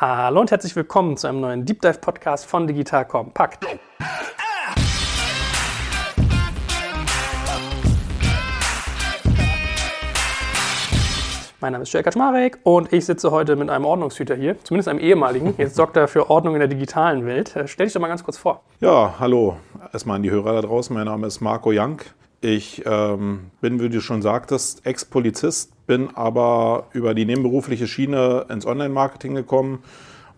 Hallo und herzlich willkommen zu einem neuen Deep Dive Podcast von Digital Kompakt. Mein Name ist Jörg Kaczmarek und ich sitze heute mit einem Ordnungshüter hier, zumindest einem ehemaligen. Jetzt sorgt er für Ordnung in der digitalen Welt. Äh, stell dich doch mal ganz kurz vor. Ja, hallo. Erstmal an die Hörer da draußen. Mein Name ist Marco Jank. Ich ähm, bin, wie du schon sagtest, Ex-Polizist, bin aber über die nebenberufliche Schiene ins Online-Marketing gekommen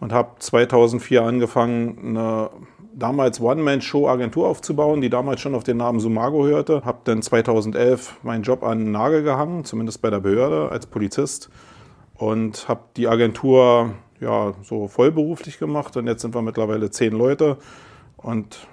und habe 2004 angefangen, eine damals One-Man-Show-Agentur aufzubauen, die damals schon auf den Namen Sumago hörte. Habe dann 2011 meinen Job an den Nagel gehangen, zumindest bei der Behörde als Polizist. Und habe die Agentur ja so vollberuflich gemacht. Und jetzt sind wir mittlerweile zehn Leute. Und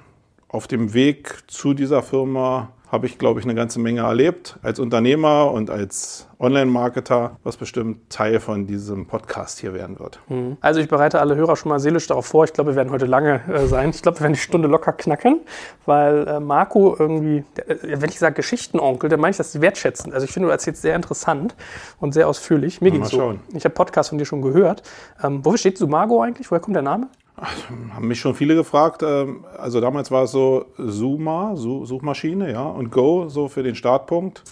auf dem Weg zu dieser Firma habe ich, glaube ich, eine ganze Menge erlebt als Unternehmer und als Online-Marketer, was bestimmt Teil von diesem Podcast hier werden wird. Mhm. Also ich bereite alle Hörer schon mal seelisch darauf vor. Ich glaube, wir werden heute lange äh, sein. Ich glaube, wir werden die Stunde locker knacken, weil äh, Marco irgendwie, der, äh, wenn ich sage Geschichtenonkel, dann meine ich das wertschätzend. Also ich finde, du erzählst sehr interessant und sehr ausführlich. Mir ging so. Ich habe Podcasts von dir schon gehört. Ähm, wofür steht Sumago eigentlich? Woher kommt der Name? Haben mich schon viele gefragt. Ähm, also damals war es so Suma, Suchmaschine, ja, und Go so für den Startpunkt.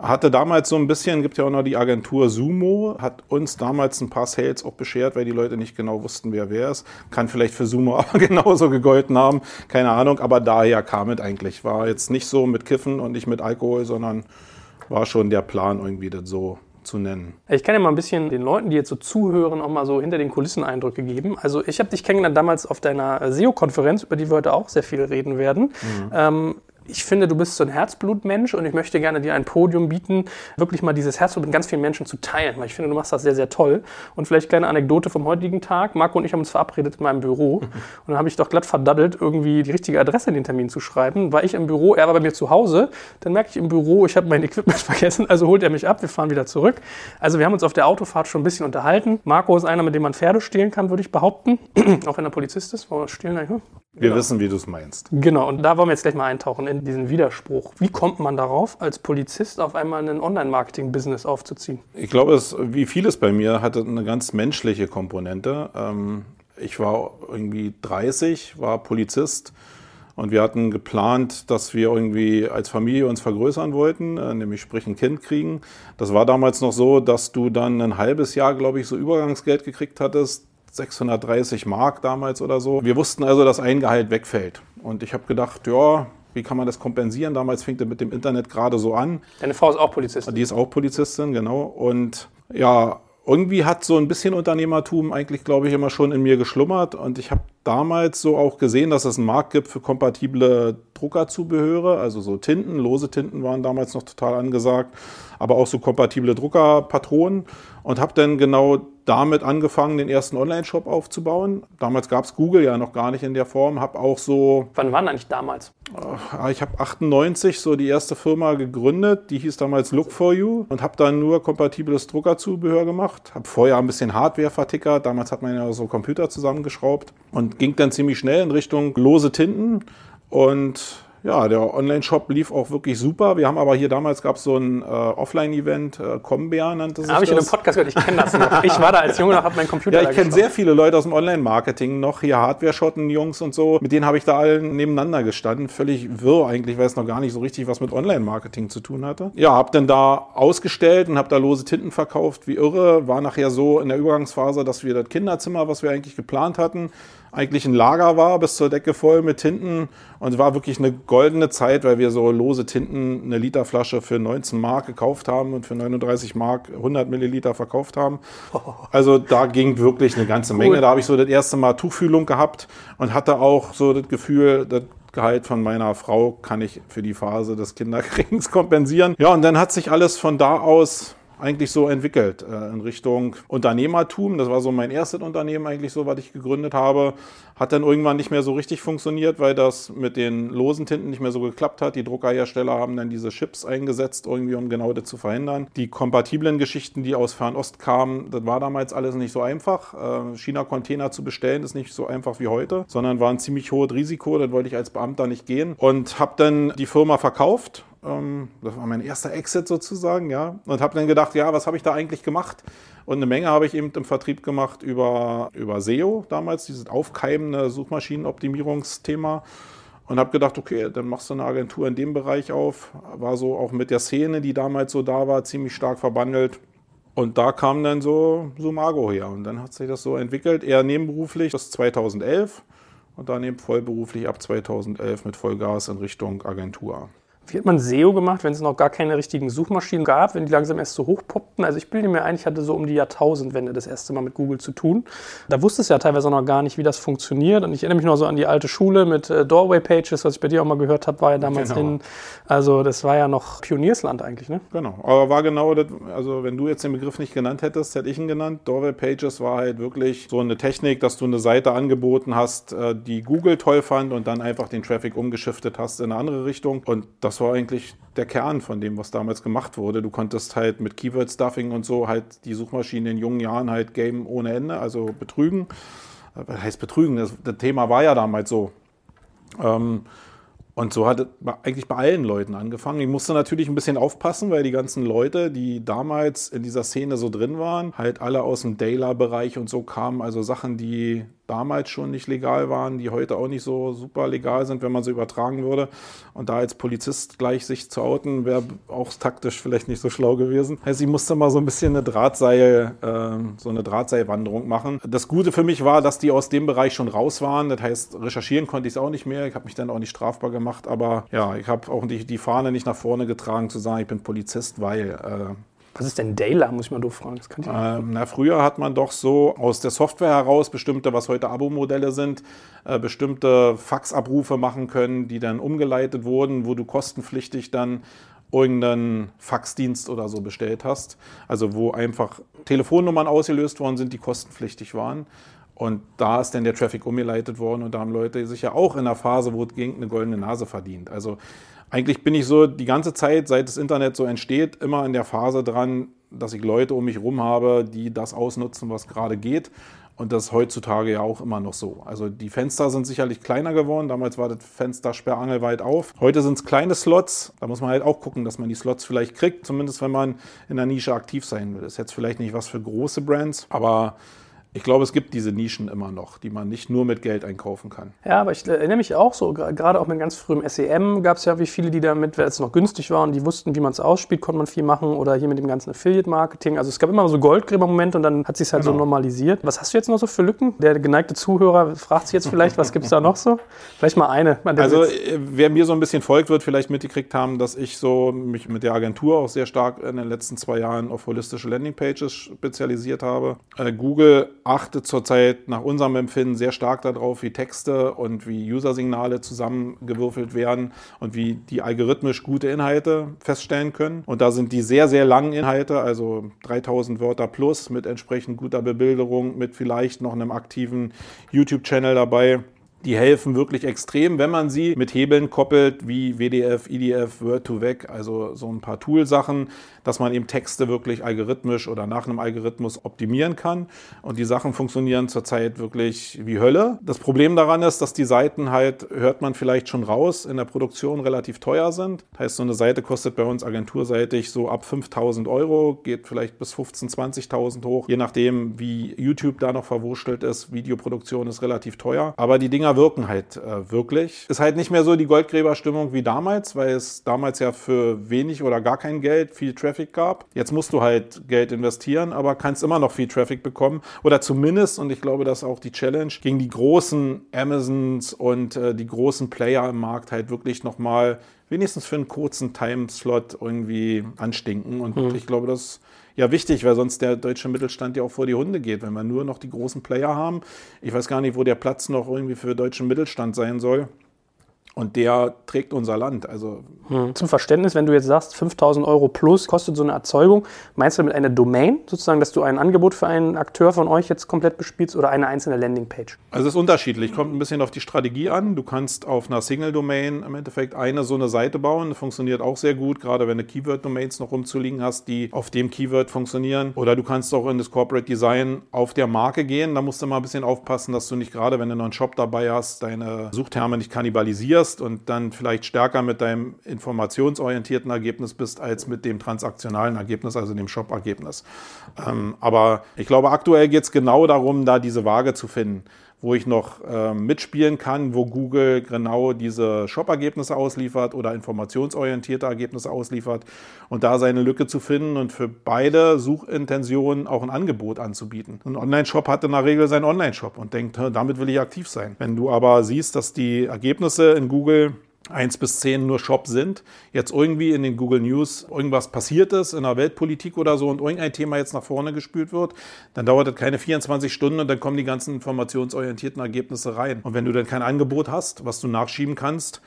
Hatte damals so ein bisschen, gibt ja auch noch die Agentur Sumo, hat uns damals ein paar Sales auch beschert, weil die Leute nicht genau wussten, wer wer ist. Kann vielleicht für Sumo aber genauso gegolten haben, keine Ahnung, aber daher kam es eigentlich. War jetzt nicht so mit Kiffen und nicht mit Alkohol, sondern war schon der Plan irgendwie das so zu nennen. Ich kann ja mal ein bisschen den Leuten, die jetzt so zuhören, auch mal so hinter den Kulissen Eindrücke geben. Also ich habe dich kennengelernt damals auf deiner SEO-Konferenz, über die wir heute auch sehr viel reden werden. Mhm. Ähm, ich finde, du bist so ein Herzblutmensch und ich möchte gerne dir ein Podium bieten, wirklich mal dieses Herzblut mit ganz vielen Menschen zu teilen, weil ich finde, du machst das sehr, sehr toll. Und vielleicht kleine Anekdote vom heutigen Tag. Marco und ich haben uns verabredet in meinem Büro und dann habe ich doch glatt verdaddelt, irgendwie die richtige Adresse in den Termin zu schreiben. War ich im Büro, er war bei mir zu Hause. Dann merke ich im Büro, ich habe mein Equipment vergessen, also holt er mich ab, wir fahren wieder zurück. Also wir haben uns auf der Autofahrt schon ein bisschen unterhalten. Marco ist einer, mit dem man Pferde stehlen kann, würde ich behaupten. Auch wenn er Polizist ist, wir stehlen eigentlich? Wir genau. wissen, wie du es meinst. Genau, und da wollen wir jetzt gleich mal eintauchen in diesen Widerspruch. Wie kommt man darauf, als Polizist auf einmal ein Online-Marketing-Business aufzuziehen? Ich glaube, es, wie vieles bei mir, hatte eine ganz menschliche Komponente. Ähm, ich war irgendwie 30, war Polizist und wir hatten geplant, dass wir irgendwie als Familie uns vergrößern wollten, äh, nämlich sprich ein Kind kriegen. Das war damals noch so, dass du dann ein halbes Jahr, glaube ich, so Übergangsgeld gekriegt hattest 630 Mark damals oder so. Wir wussten also, dass ein Gehalt wegfällt. Und ich habe gedacht, ja, wie kann man das kompensieren? Damals fing das mit dem Internet gerade so an. Deine Frau ist auch Polizistin. Die ist auch Polizistin, genau. Und ja, irgendwie hat so ein bisschen Unternehmertum eigentlich, glaube ich, immer schon in mir geschlummert. Und ich habe damals so auch gesehen, dass es einen Markt gibt für kompatible Druckerzubehöre. Also so Tinten, lose Tinten waren damals noch total angesagt, aber auch so kompatible Druckerpatronen. Und habe dann genau damit angefangen, den ersten Online-Shop aufzubauen. Damals gab es Google ja noch gar nicht in der Form. Habe auch so. Wann waren eigentlich damals? Äh, ich habe 98 so die erste Firma gegründet. Die hieß damals Look for You und habe dann nur kompatibles Druckerzubehör gemacht. Habe vorher ein bisschen Hardware vertickert. Damals hat man ja so Computer zusammengeschraubt und ging dann ziemlich schnell in Richtung lose Tinten und ja, der Online-Shop lief auch wirklich super. Wir haben aber hier damals gab es so ein äh, Offline-Event, äh, Combear nannte sich Habe ich in einem Podcast gehört, ich kenne das noch. Ich war da als Junge noch, habe meinen Computer Ja, ich kenne sehr viele Leute aus dem Online-Marketing noch, hier Hardware-Schotten-Jungs und so. Mit denen habe ich da allen nebeneinander gestanden. Völlig wirr eigentlich, weil es noch gar nicht so richtig was mit Online-Marketing zu tun hatte. Ja, habe dann da ausgestellt und habe da lose Tinten verkauft, wie irre. War nachher so in der Übergangsphase, dass wir das Kinderzimmer, was wir eigentlich geplant hatten, eigentlich ein Lager war, bis zur Decke voll mit Tinten. Und es war wirklich eine goldene Zeit, weil wir so lose Tinten, eine Literflasche für 19 Mark gekauft haben und für 39 Mark 100 Milliliter verkauft haben. Also da ging wirklich eine ganze Menge. Cool. Da habe ich so das erste Mal Tuchfühlung gehabt und hatte auch so das Gefühl, das Gehalt von meiner Frau kann ich für die Phase des Kinderkriegens kompensieren. Ja, und dann hat sich alles von da aus eigentlich so entwickelt äh, in Richtung Unternehmertum. Das war so mein erstes Unternehmen eigentlich so, was ich gegründet habe. Hat dann irgendwann nicht mehr so richtig funktioniert, weil das mit den losen Tinten nicht mehr so geklappt hat. Die Druckerhersteller haben dann diese Chips eingesetzt, irgendwie um genau das zu verhindern. Die kompatiblen Geschichten, die aus Fernost kamen, das war damals alles nicht so einfach. Äh, China-Container zu bestellen ist nicht so einfach wie heute, sondern war ein ziemlich hohes Risiko. Das wollte ich als Beamter nicht gehen und habe dann die Firma verkauft Ähm, das war mein erster Exit sozusagen, ja. Und habe dann gedacht, ja, was habe ich da eigentlich gemacht? Und eine Menge habe ich eben im Vertrieb gemacht über, über SEO damals, dieses aufkeimende Suchmaschinenoptimierungsthema. Und habe gedacht, okay, dann machst du eine Agentur in dem Bereich auf. War so auch mit der Szene, die damals so da war, ziemlich stark verbandelt. Und da kam dann so Sumago her. Und dann hat sich das so entwickelt, eher nebenberuflich, das 2011 und dann eben vollberuflich ab 2011 mit Vollgas in Richtung Agentur. Wie hat man SEO gemacht, wenn es noch gar keine richtigen Suchmaschinen gab, wenn die langsam erst so hochpoppten? Also ich bilde mir ein, ich hatte so um die Jahrtausendwende das erste Mal mit Google zu tun. Da wusste es ja teilweise noch gar nicht, wie das funktioniert. Und ich erinnere mich noch so an die alte Schule mit äh, Doorway Pages, was ich bei dir auch mal gehört habe, war ja damals genau. in. Also das war ja noch Pioniersland eigentlich, ne? Genau. Aber war genau das, also wenn du jetzt den Begriff nicht genannt hättest, hätte ich ihn genannt. Doorway Pages war halt wirklich so eine Technik, dass du eine Seite angeboten hast, äh, die Google toll fand und dann einfach den Traffic umgeschiftet hast in eine andere Richtung. Und das war eigentlich der Kern von dem, was damals gemacht wurde. Du konntest halt mit Keyword-Stuffing und so halt die Suchmaschine in jungen Jahren halt game ohne Ende, also betrügen. Was heißt betrügen? Das, das Thema war ja damals so. Ähm, und so hat es eigentlich bei allen Leuten angefangen. Ich musste natürlich ein bisschen aufpassen, weil die ganzen Leute, die damals in dieser Szene so drin waren, halt alle aus dem Daler-Bereich und so kamen. Also Sachen, die damals schon nicht legal waren, die heute auch nicht so super legal sind, wenn man sie übertragen würde. Und da als Polizist gleich sich zu outen, wäre auch taktisch vielleicht nicht so schlau gewesen. Also ich musste mal so ein bisschen eine Drahtseil, äh, so eine Drahtseilwanderung machen. Das Gute für mich war, dass die aus dem Bereich schon raus waren. Das heißt, recherchieren konnte ich es auch nicht mehr. Ich habe mich dann auch nicht strafbar gemacht. Aber ja, ich habe auch die, die Fahne nicht nach vorne getragen zu sagen, ich bin Polizist, weil äh, was ist denn Dayla, muss ich mal doof fragen. Ähm, na, früher hat man doch so aus der Software heraus bestimmte, was heute Abo-Modelle sind, äh, bestimmte Faxabrufe machen können, die dann umgeleitet wurden, wo du kostenpflichtig dann irgendeinen Faxdienst oder so bestellt hast. Also wo einfach Telefonnummern ausgelöst worden sind, die kostenpflichtig waren. Und da ist dann der Traffic umgeleitet worden und da haben Leute sich ja auch in der Phase, wo es ging, eine goldene Nase verdient. Also eigentlich bin ich so die ganze Zeit, seit das Internet so entsteht, immer in der Phase dran, dass ich Leute um mich herum habe, die das ausnutzen, was gerade geht. Und das ist heutzutage ja auch immer noch so. Also die Fenster sind sicherlich kleiner geworden. Damals war das Fenster sperrangelweit auf. Heute sind es kleine Slots. Da muss man halt auch gucken, dass man die Slots vielleicht kriegt. Zumindest wenn man in der Nische aktiv sein will. Das ist jetzt vielleicht nicht was für große Brands, aber ich glaube, es gibt diese Nischen immer noch, die man nicht nur mit Geld einkaufen kann. Ja, aber ich erinnere mich auch so, gerade auch mit ganz frühem SEM gab es ja wie viele, die damit, weil es noch günstig war und die wussten, wie man es ausspielt, konnte man viel machen oder hier mit dem ganzen Affiliate-Marketing. Also es gab immer so Goldgräber-Momente und dann hat sich halt genau. so normalisiert. Was hast du jetzt noch so für Lücken? Der geneigte Zuhörer fragt sich jetzt vielleicht, was gibt es da noch so? Vielleicht mal eine. Also äh, wer mir so ein bisschen folgt, wird vielleicht mitgekriegt haben, dass ich so mich mit der Agentur auch sehr stark in den letzten zwei Jahren auf holistische Landingpages spezialisiert habe. Äh, Google achtet zurzeit nach unserem Empfinden sehr stark darauf, wie Texte und wie User-Signale zusammengewürfelt werden und wie die algorithmisch gute Inhalte feststellen können. Und da sind die sehr, sehr langen Inhalte, also 3000 Wörter plus mit entsprechend guter Bebilderung, mit vielleicht noch einem aktiven YouTube-Channel dabei die helfen wirklich extrem, wenn man sie mit Hebeln koppelt, wie WDF, IDF, Word2Vec, also so ein paar Toolsachen, dass man eben Texte wirklich algorithmisch oder nach einem Algorithmus optimieren kann. Und die Sachen funktionieren zurzeit wirklich wie Hölle. Das Problem daran ist, dass die Seiten halt, hört man vielleicht schon raus, in der Produktion relativ teuer sind. Das heißt, so eine Seite kostet bei uns agenturseitig so ab 5000 Euro, geht vielleicht bis 15.000, 20.000 hoch, je nachdem, wie YouTube da noch verwurschtelt ist. Videoproduktion ist relativ teuer. Aber die Dinger wirken halt äh, wirklich. Ist halt nicht mehr so die Goldgräberstimmung wie damals, weil es damals ja für wenig oder gar kein Geld viel Traffic Traffic gab. Jetzt musst du halt Geld investieren, aber kannst immer noch viel Traffic bekommen. Oder zumindest, und ich glaube, das ist auch die Challenge, gegen die großen Amazons und äh, die großen Player im Markt halt wirklich nochmal wenigstens für einen kurzen Timeslot irgendwie anstinken. Und mhm. ich glaube, das ist ja wichtig, weil sonst der deutsche Mittelstand ja auch vor die Hunde geht, wenn wir nur noch die großen Player haben. Ich weiß gar nicht, wo der Platz noch irgendwie für deutschen Mittelstand sein soll. Und der trägt unser Land. Also hm. Zum Verständnis, wenn du jetzt sagst, 5000 Euro plus kostet so eine Erzeugung, meinst du damit eine Domain, sozusagen, dass du ein Angebot für einen Akteur von euch jetzt komplett bespielst oder eine einzelne Landingpage? Also es ist unterschiedlich, kommt ein bisschen auf die Strategie an. Du kannst auf einer Single-Domain im Endeffekt eine so eine Seite bauen, das funktioniert auch sehr gut, gerade wenn du Keyword-Domains noch rumzuliegen hast, die auf dem Keyword funktionieren. Oder du kannst auch in das Corporate Design auf der Marke gehen. Da musst du mal ein bisschen aufpassen, dass du nicht gerade, wenn du noch einen Shop dabei hast, deine Suchterme nicht kannibalisierst optimierst und dann vielleicht stärker mit deinem informationsorientierten Ergebnis bist als mit dem transaktionalen Ergebnis, also dem Shop-Ergebnis. Ähm, aber ich glaube, aktuell geht es genau darum, da diese Waage zu finden wo ich noch äh, mitspielen kann, wo Google genau diese Shop-Ergebnisse ausliefert oder informationsorientierte Ergebnisse ausliefert und da seine Lücke zu finden und für beide Suchintentionen auch ein Angebot anzubieten. Ein Online-Shop hat in der Regel seinen Online-Shop und denkt, damit will ich aktiv sein. Wenn du aber siehst, dass die Ergebnisse in Google 1 bis 10 nur Shop sind, jetzt irgendwie in den Google News irgendwas passiert ist in der Weltpolitik oder so und irgendein Thema jetzt nach vorne gespült wird, dann dauert das keine 24 Stunden und dann kommen die ganzen informationsorientierten Ergebnisse rein. Und wenn du dann kein Angebot hast, was du nachschieben kannst,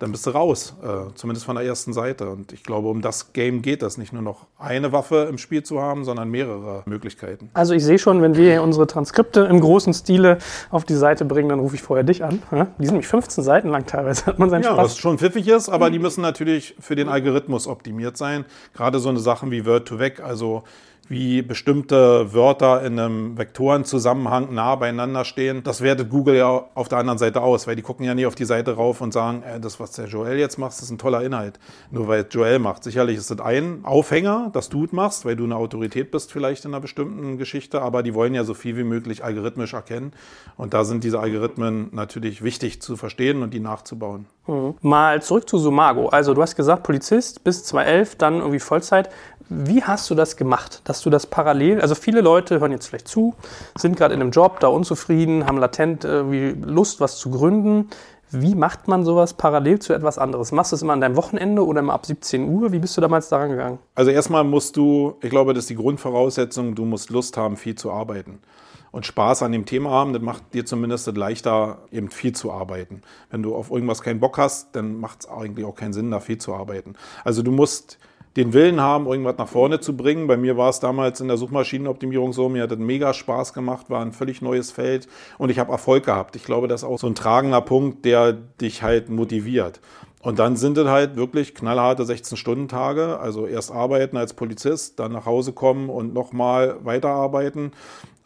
dann bist du raus, äh, zumindest von der ersten Seite. Und ich glaube, um das Game geht das, nicht nur noch eine Waffe im Spiel zu haben, sondern mehrere Möglichkeiten. Also ich sehe schon, wenn wir unsere Transkripte im großen Stile auf die Seite bringen, dann rufe ich vorher dich an. Die sind nämlich 15 Seiten lang teilweise, hat man seinen ja, Spaß. was schon pfiffig ist, aber die müssen natürlich für den Algorithmus optimiert sein. Gerade so eine Sachen wie Word-to-Vec, also wie bestimmte Wörter in einem Vektorenzusammenhang nah beieinander stehen. Das wertet Google ja auf der anderen Seite aus, weil die gucken ja nie auf die Seite rauf und sagen, äh, das, was der Joel jetzt macht, ist ein toller Inhalt. Nur weil Joel macht. Sicherlich ist das ein Aufhänger, dass du es machst, weil du eine Autorität bist vielleicht in einer bestimmten Geschichte, aber die wollen ja so viel wie möglich algorithmisch erkennen. Und da sind diese Algorithmen natürlich wichtig zu verstehen und die nachzubauen. Mhm. Mal zurück zu Sumago. Also du hast gesagt, Polizist bis 2011, dann irgendwie Vollzeit. Wie hast du das gemacht, dass du das parallel, also viele Leute hören jetzt vielleicht zu, sind gerade in einem Job, da unzufrieden, haben latent irgendwie Lust, was zu gründen. Wie macht man sowas parallel zu etwas anderes? Machst du es immer an deinem Wochenende oder immer ab 17 Uhr? Wie bist du damals daran gegangen? Also erstmal musst du, ich glaube, das ist die Grundvoraussetzung, du musst Lust haben, viel zu arbeiten. Und Spaß an dem Thema haben, das macht dir zumindest leichter, eben viel zu arbeiten. Wenn du auf irgendwas keinen Bock hast, dann macht es eigentlich auch keinen Sinn, da viel zu arbeiten. Also du musst den Willen haben, irgendwas nach vorne zu bringen. Bei mir war es damals in der Suchmaschinenoptimierung so, mir hat das mega Spaß gemacht, war ein völlig neues Feld und ich habe Erfolg gehabt. Ich glaube, das ist auch so ein tragender Punkt, der dich halt motiviert. Und dann sind es halt wirklich knallharte 16-Stunden-Tage. Also erst arbeiten als Polizist, dann nach Hause kommen und nochmal weiterarbeiten.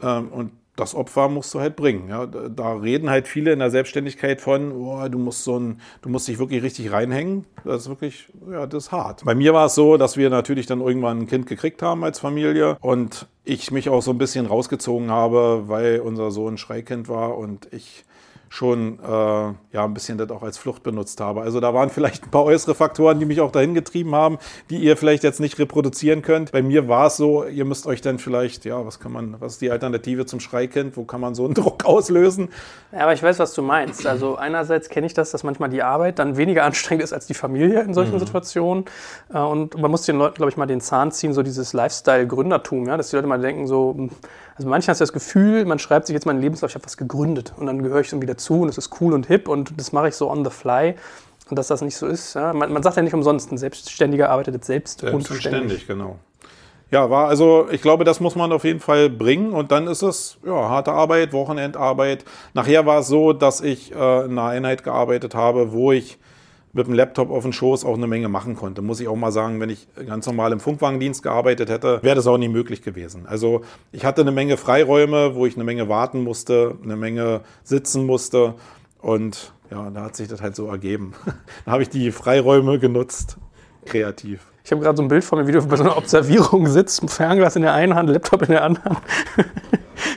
Ähm, und das Opfer musst du halt bringen. Ja. Da reden halt viele in der Selbstständigkeit von, oh, du musst so ein, du musst dich wirklich richtig reinhängen. Das ist wirklich, ja, das ist hart. Bei mir war es so, dass wir natürlich dann irgendwann ein Kind gekriegt haben als Familie und ich mich auch so ein bisschen rausgezogen habe, weil unser Sohn Schreikind war und ich schon äh, ja, ein bisschen das auch als Flucht benutzt habe. Also da waren vielleicht ein paar äußere Faktoren, die mich auch dahin getrieben haben, die ihr vielleicht jetzt nicht reproduzieren könnt. Bei mir war es so, ihr müsst euch dann vielleicht, ja, was kann man, was ist die Alternative zum Schreikind? Wo kann man so einen Druck auslösen? Ja, aber ich weiß, was du meinst. Also einerseits kenne ich das, dass manchmal die Arbeit dann weniger anstrengend ist als die Familie in solchen mhm. Situationen. Äh, und man muss den Leuten, glaube ich, mal den Zahn ziehen, so dieses Lifestyle-Gründertum, ja, dass die Leute mal denken so, hm, also manchmal hast du das Gefühl, man schreibt sich jetzt meinen Lebenslauf, ich habe was gegründet und dann gehöre ich so wieder zu und es ist cool und hip und das mache ich so on the fly. Und dass das nicht so ist. Ja? Man, man, sagt ja nicht umsonst, ein Selbstständiger arbeitet jetzt selbst Selbstständig, genau. Ja, war also, ich glaube, das muss man auf jeden Fall bringen und dann ist es ja, harte Arbeit, Wochenendarbeit. Nachher war es so, dass ich äh, in einer Einheit gearbeitet habe, wo ich mit dem Laptop auf dem Schoß auch eine Menge machen konnte. Muss ich auch mal sagen, wenn ich ganz normal im Funkwagendienst gearbeitet hätte, wäre das auch nie möglich gewesen. Also ich hatte eine Menge Freiräume, wo ich eine Menge warten musste, eine Menge sitzen musste und ja, da hat sich das halt so ergeben. da habe ich die Freiräume genutzt, kreativ. Ich habe gerade so ein Bild von mir, wie du bei so einer Observierung sitzt, Fernglas in der einen Hand, Laptop in der anderen.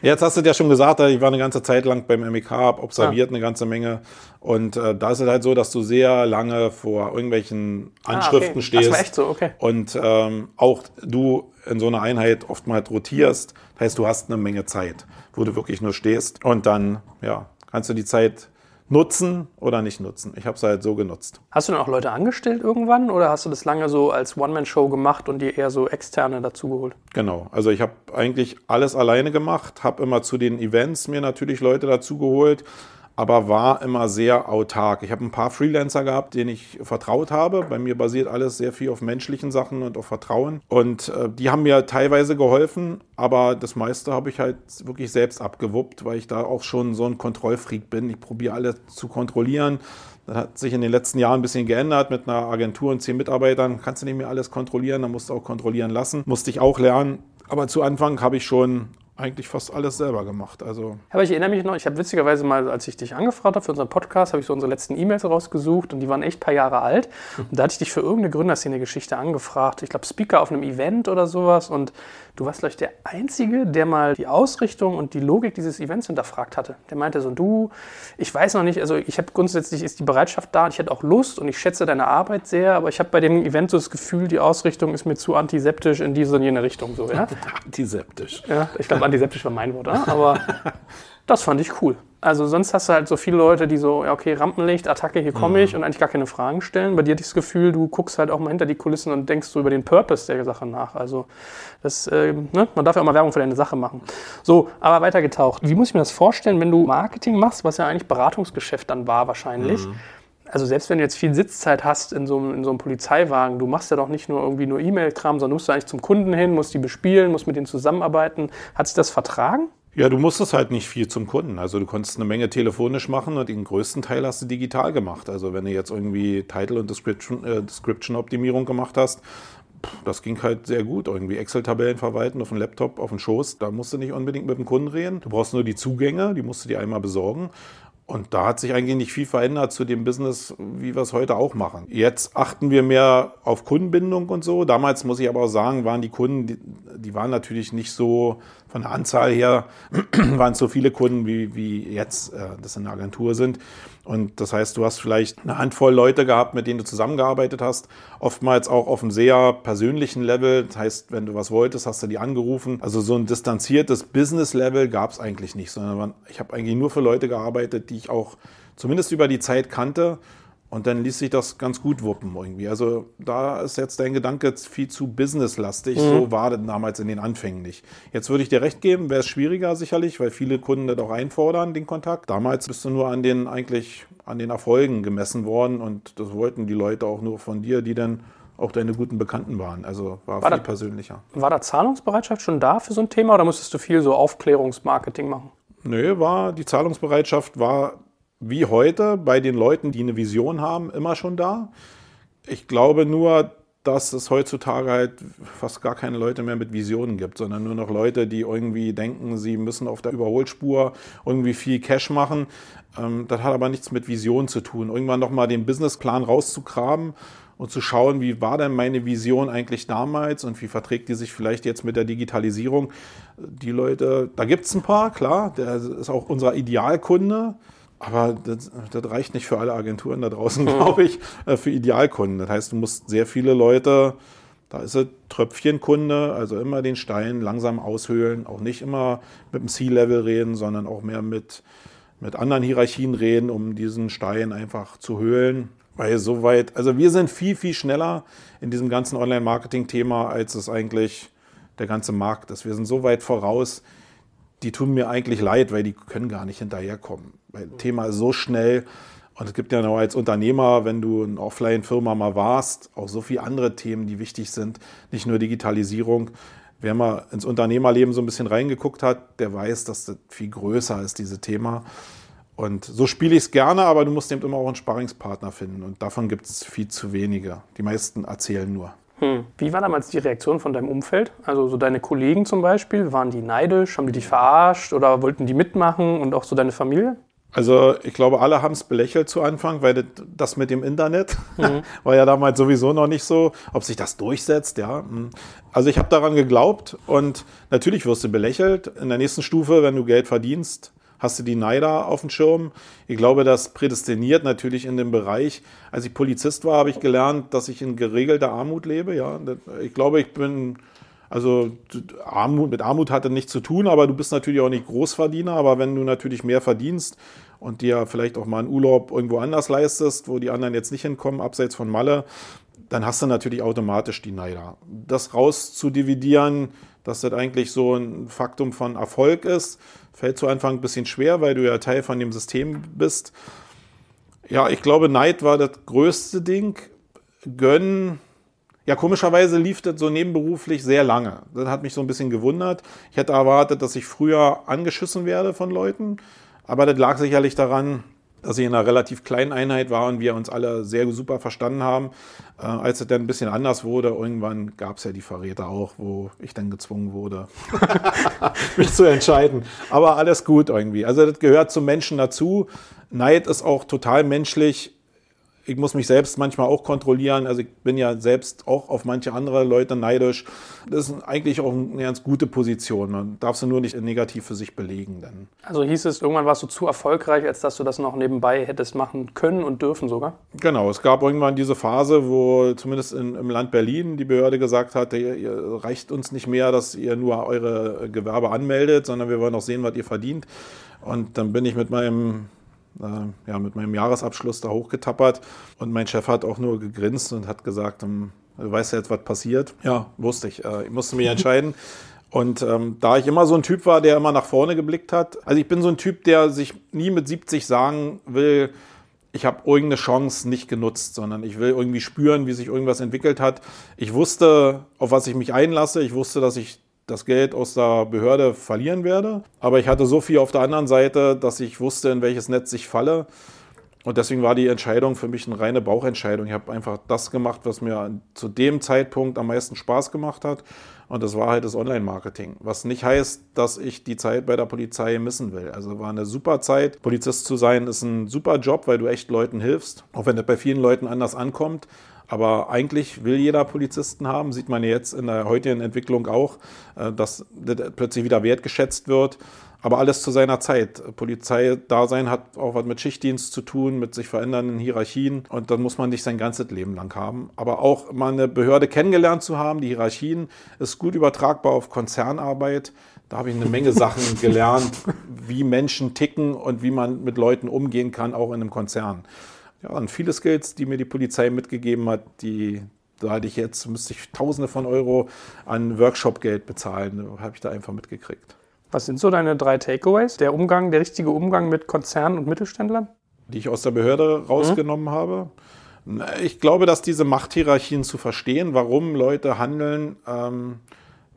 Jetzt hast du ja schon gesagt, ich war eine ganze Zeit lang beim MEK, habe observiert ja. eine ganze Menge. Und äh, da ist es halt so, dass du sehr lange vor irgendwelchen Anschriften ah, okay. stehst. Das war echt so, okay. Und ähm, auch du in so einer Einheit oftmals rotierst. Das heißt, du hast eine Menge Zeit, wo du wirklich nur stehst. Und dann, ja, kannst du die Zeit nutzen oder nicht nutzen. Ich habe es halt so genutzt. Hast du dann auch Leute angestellt irgendwann oder hast du das lange so als One-Man-Show gemacht und dir eher so externe dazugeholt? Genau, also ich habe eigentlich alles alleine gemacht, habe immer zu den Events mir natürlich Leute dazugeholt aber war immer sehr autark. Ich habe ein paar Freelancer gehabt, denen ich vertraut habe. Bei mir basiert alles sehr viel auf menschlichen Sachen und auf Vertrauen. Und äh, die haben mir teilweise geholfen, aber das meiste habe ich halt wirklich selbst abgewuppt, weil ich da auch schon so ein Kontrollfreak bin. Ich probiere alles zu kontrollieren. Das hat sich in den letzten Jahren ein bisschen geändert. Mit einer Agentur und zehn Mitarbeitern kannst du nicht mehr alles kontrollieren, dann musst du auch kontrollieren lassen. Musste ich auch lernen. Aber zu Anfang habe ich schon eigentlich fast alles selber gemacht. Also Aber ich erinnere mich noch, ich habe witzigerweise mal, als ich dich angefragt habe für unseren Podcast, habe ich so unsere letzten E-Mails rausgesucht und die waren echt ein paar Jahre alt. Und da hatte ich dich für irgendeine Gründerszene-Geschichte angefragt. Ich glaube, Speaker auf einem Event oder sowas. Und du warst, glaube ich, der Einzige, der mal die Ausrichtung und die Logik dieses Events hinterfragt hatte. Der meinte so, du, ich weiß noch nicht, also ich habe grundsätzlich ist die Bereitschaft da und ich hätte auch Lust und ich schätze deine Arbeit sehr, aber ich habe bei dem Event so das Gefühl, die Ausrichtung ist mir zu antiseptisch in diese und jene Richtung. So, ja? antiseptisch. Ja, ich glaube, antiseptisch war mein Wort, oder? aber das fand ich cool. Also sonst hast du halt so viele Leute, die so, ja, okay, Rampenlicht, Attacke, hier komme ich und eigentlich gar keine Fragen stellen. Bei dir hatte ich das Gefühl, du guckst halt auch mal hinter die Kulissen und denkst so über den Purpose der Sache nach. Also das, äh, ne? man darf ja auch mal Werbung für deine Sache machen. So, aber weitergetaucht. Wie muss ich mir das vorstellen, wenn du Marketing machst, was ja eigentlich Beratungsgeschäft dann war wahrscheinlich? Also selbst wenn du jetzt viel Sitzzeit hast in so, einem, in so einem Polizeiwagen, du machst ja doch nicht nur irgendwie nur E-Mail-Kram, sondern musst du eigentlich zum Kunden hin, musst die bespielen, musst mit denen zusammenarbeiten. Hat sich das vertragen? Ja, du musstest halt nicht viel zum Kunden. Also du konntest eine Menge telefonisch machen und den größten Teil hast du digital gemacht. Also wenn du jetzt irgendwie Title- und Description, äh, Description-Optimierung gemacht hast, das ging halt sehr gut. Irgendwie Excel-Tabellen verwalten auf dem Laptop, auf dem Schoß. Da musst du nicht unbedingt mit dem Kunden reden. Du brauchst nur die Zugänge, die musst du dir einmal besorgen. Und da hat sich eigentlich nicht viel verändert zu dem Business, wie wir es heute auch machen. Jetzt achten wir mehr auf Kundenbindung und so. Damals muss ich aber auch sagen, waren die Kunden, die, die waren natürlich nicht so von der Anzahl her, waren so viele Kunden wie, wie jetzt äh, das in der Agentur sind. Und das heißt, du hast vielleicht eine Handvoll Leute gehabt, mit denen du zusammengearbeitet hast. Oftmals auch auf einem sehr persönlichen Level. Das heißt, wenn du was wolltest, hast du die angerufen. Also so ein distanziertes Business-Level gab es eigentlich nicht, sondern ich habe eigentlich nur für Leute gearbeitet, die ich auch zumindest über die Zeit kannte. Und dann ließ sich das ganz gut wuppen irgendwie. Also da ist jetzt dein Gedanke viel zu businesslastig. So war das damals in den Anfängen nicht. Jetzt würde ich dir recht geben, wäre es schwieriger sicherlich, weil viele Kunden das auch einfordern, den Kontakt. Damals bist du nur an den eigentlich an den Erfolgen gemessen worden und das wollten die Leute auch nur von dir, die dann auch deine guten Bekannten waren. Also war, War viel das- persönlicher. War da Zahlungsbereitschaft schon da für so ein Thema oder musstest du viel so Aufklärungsmarketing machen? Nö, war die Zahlungsbereitschaft war wie heute bei den Leuten, die eine Vision haben, immer schon da. Ich glaube nur, dass es heutzutage halt fast gar keine Leute mehr mit Visionen gibt, sondern nur noch Leute, die irgendwie denken, sie müssen auf der Überholspur irgendwie viel Cash machen. Ähm, das hat aber nichts mit Vision zu tun. Irgendwann nochmal den Businessplan rauszugraben und zu schauen, wie war denn meine Vision eigentlich damals und wie verträgt die sich vielleicht jetzt mit der Digitalisierung. Die Leute, da gibt es ein paar, klar, der ist auch unser Idealkunde. Aber das, das reicht nicht für alle Agenturen da draußen, glaube ich, äh, für Idealkunden. Das heißt, du musst sehr viele Leute, da ist es Tröpfchenkunde, also immer den Stein langsam aushöhlen, auch nicht immer mit dem C-Level reden, sondern auch mehr mit, mit anderen Hierarchien reden, um diesen Stein einfach zu höhlen. Weil soweit, also wir sind viel, viel schneller in diesem ganzen Online-Marketing-Thema, als es eigentlich der ganze Markt ist. Wir sind so weit voraus, die tun mir eigentlich leid, weil die können gar nicht hinterherkommen. Das Thema ist so schnell. Und es gibt ja noch als Unternehmer, wenn du eine Offline-Firma mal warst, auch so viele andere Themen, die wichtig sind. Nicht nur Digitalisierung. Wer mal ins Unternehmerleben so ein bisschen reingeguckt hat, der weiß, dass das viel größer ist, dieses Thema. Und so spiele ich es gerne, aber du musst eben immer auch einen Sparringspartner finden. Und davon gibt es viel zu wenige. Die meisten erzählen nur. Hm. Wie war damals die Reaktion von deinem Umfeld? Also so deine Kollegen zum Beispiel, waren die neidisch, haben die dich verarscht oder wollten die mitmachen und auch so deine Familie? Also ich glaube, alle haben es belächelt zu Anfang, weil das, mit dem Internet war ja damals sowieso noch nicht so, ob sich das durchsetzt, ja. hm. Also ich habe daran geglaubt und natürlich wirst du belächelt. In der nächsten Stufe, wenn du Geld verdienst, hast du die Neider auf dem Schirm. Ich glaube, das prädestiniert natürlich in dem Bereich. Als ich Polizist war, habe ich gelernt, dass ich in geregelter Armut lebe, ja. Ich glaube, ich bin also Armut, mit Armut hatte nichts zu tun, aber du bist natürlich auch nicht Großverdiener. Aber wenn du natürlich mehr verdienst und dir vielleicht auch mal einen Urlaub irgendwo anders leistest, wo die anderen jetzt nicht hinkommen, abseits von Malle, dann hast du natürlich automatisch die Neider. Das rauszudividieren, dass das eigentlich so ein Faktum von Erfolg ist, fällt zu Anfang ein bisschen schwer, weil du ja Teil von dem System bist. Ja, ich glaube, Neid war das größte Ding. Gönnen, ja, komischerweise lief das so nebenberuflich sehr lange. Das hat mich so ein bisschen gewundert. Ich hätte erwartet, dass ich früher angeschissen werde von Leuten. Aber das lag sicherlich daran, dass ich in einer relativ kleinen Einheit war und wir uns alle sehr super verstanden haben. Äh, als es dann ein bisschen anders wurde, irgendwann gab es ja die Verräter auch, wo ich dann gezwungen wurde, mich zu entscheiden. Aber alles gut irgendwie. Also das gehört zum Menschen dazu. Neid ist auch total menschlich ich muss mich selbst manchmal auch kontrollieren. Also ich bin ja selbst auch auf manche andere Leute neidisch. Das ist eigentlich auch eine ganz gute Position. Man darf sie nur nicht negativ für sich belegen. Dann. Also hieß es, irgendwann warst du zu erfolgreich, als dass du das noch nebenbei hättest machen können und dürfen sogar? Genau, es gab irgendwann diese Phase, wo zumindest in, im Land Berlin die Behörde gesagt hat, ihr, ihr reicht uns nicht mehr, dass ihr nur eure Gewerbe anmeldet, sondern wir wollen auch sehen, was ihr verdient. Und dann bin ich mit meinem äh, ja, mit meinem Jahresabschluss da hochgetappert. Und mein Chef hat auch nur gegrinst und hat gesagt, ähm, du weißt ja jetzt, was passiert. Ja, wusste ich. Äh, ich musste mich entscheiden. Und ähm, da ich immer so ein Typ war, der immer nach vorne geblickt hat, also ich bin so ein Typ, der sich nie mit 70 sagen will, ich habe irgendeine Chance nicht genutzt, sondern ich will irgendwie spüren, wie sich irgendwas entwickelt hat. Ich wusste, auf was ich mich einlasse. Ich wusste, dass ich das Geld aus der Behörde verlieren werde. Aber ich hatte so viel auf der anderen Seite, dass ich wusste, in welches Netz ich falle. Und deswegen war die Entscheidung für mich eine reine Bauchentscheidung. Ich habe einfach das gemacht, was mir zu dem Zeitpunkt am meisten Spaß gemacht hat. Und das war halt das Online-Marketing. Was nicht heißt, dass ich die Zeit bei der Polizei missen will. Also war eine super Zeit. Polizist zu sein ist ein super Job, weil du echt Leuten hilfst. Auch wenn das bei vielen Leuten anders ankommt. Aber eigentlich will jeder Polizisten haben, sieht man jetzt in der heutigen Entwicklung auch, äh, dass das plötzlich wieder wertgeschätzt wird. Aber alles zu seiner Zeit. Polizeidasein hat auch was mit Schichtdienst zu tun, mit sich verändernden Hierarchien. Und dann muss man nicht sein ganzes Leben lang haben. Aber auch mal eine Behörde kennengelernt zu haben, die Hierarchien, ist gut übertragbar auf Konzernarbeit. Da habe ich eine Menge Sachen gelernt, wie Menschen ticken und wie man mit Leuten umgehen kann, auch in einem Konzern ja, und viele Skills, die mir die Polizei mitgegeben hat, die da hatte ich jetzt, müsste ich Tausende von Euro an Workshop-Geld bezahlen, habe ich da einfach mitgekriegt. Was sind so deine drei Takeaways? Der Umgang, der richtige Umgang mit Konzernen und Mittelständlern? Die ich aus der Behörde rausgenommen mhm. habe. Ich glaube, dass diese Machthierarchien zu verstehen, warum Leute handeln, ähm,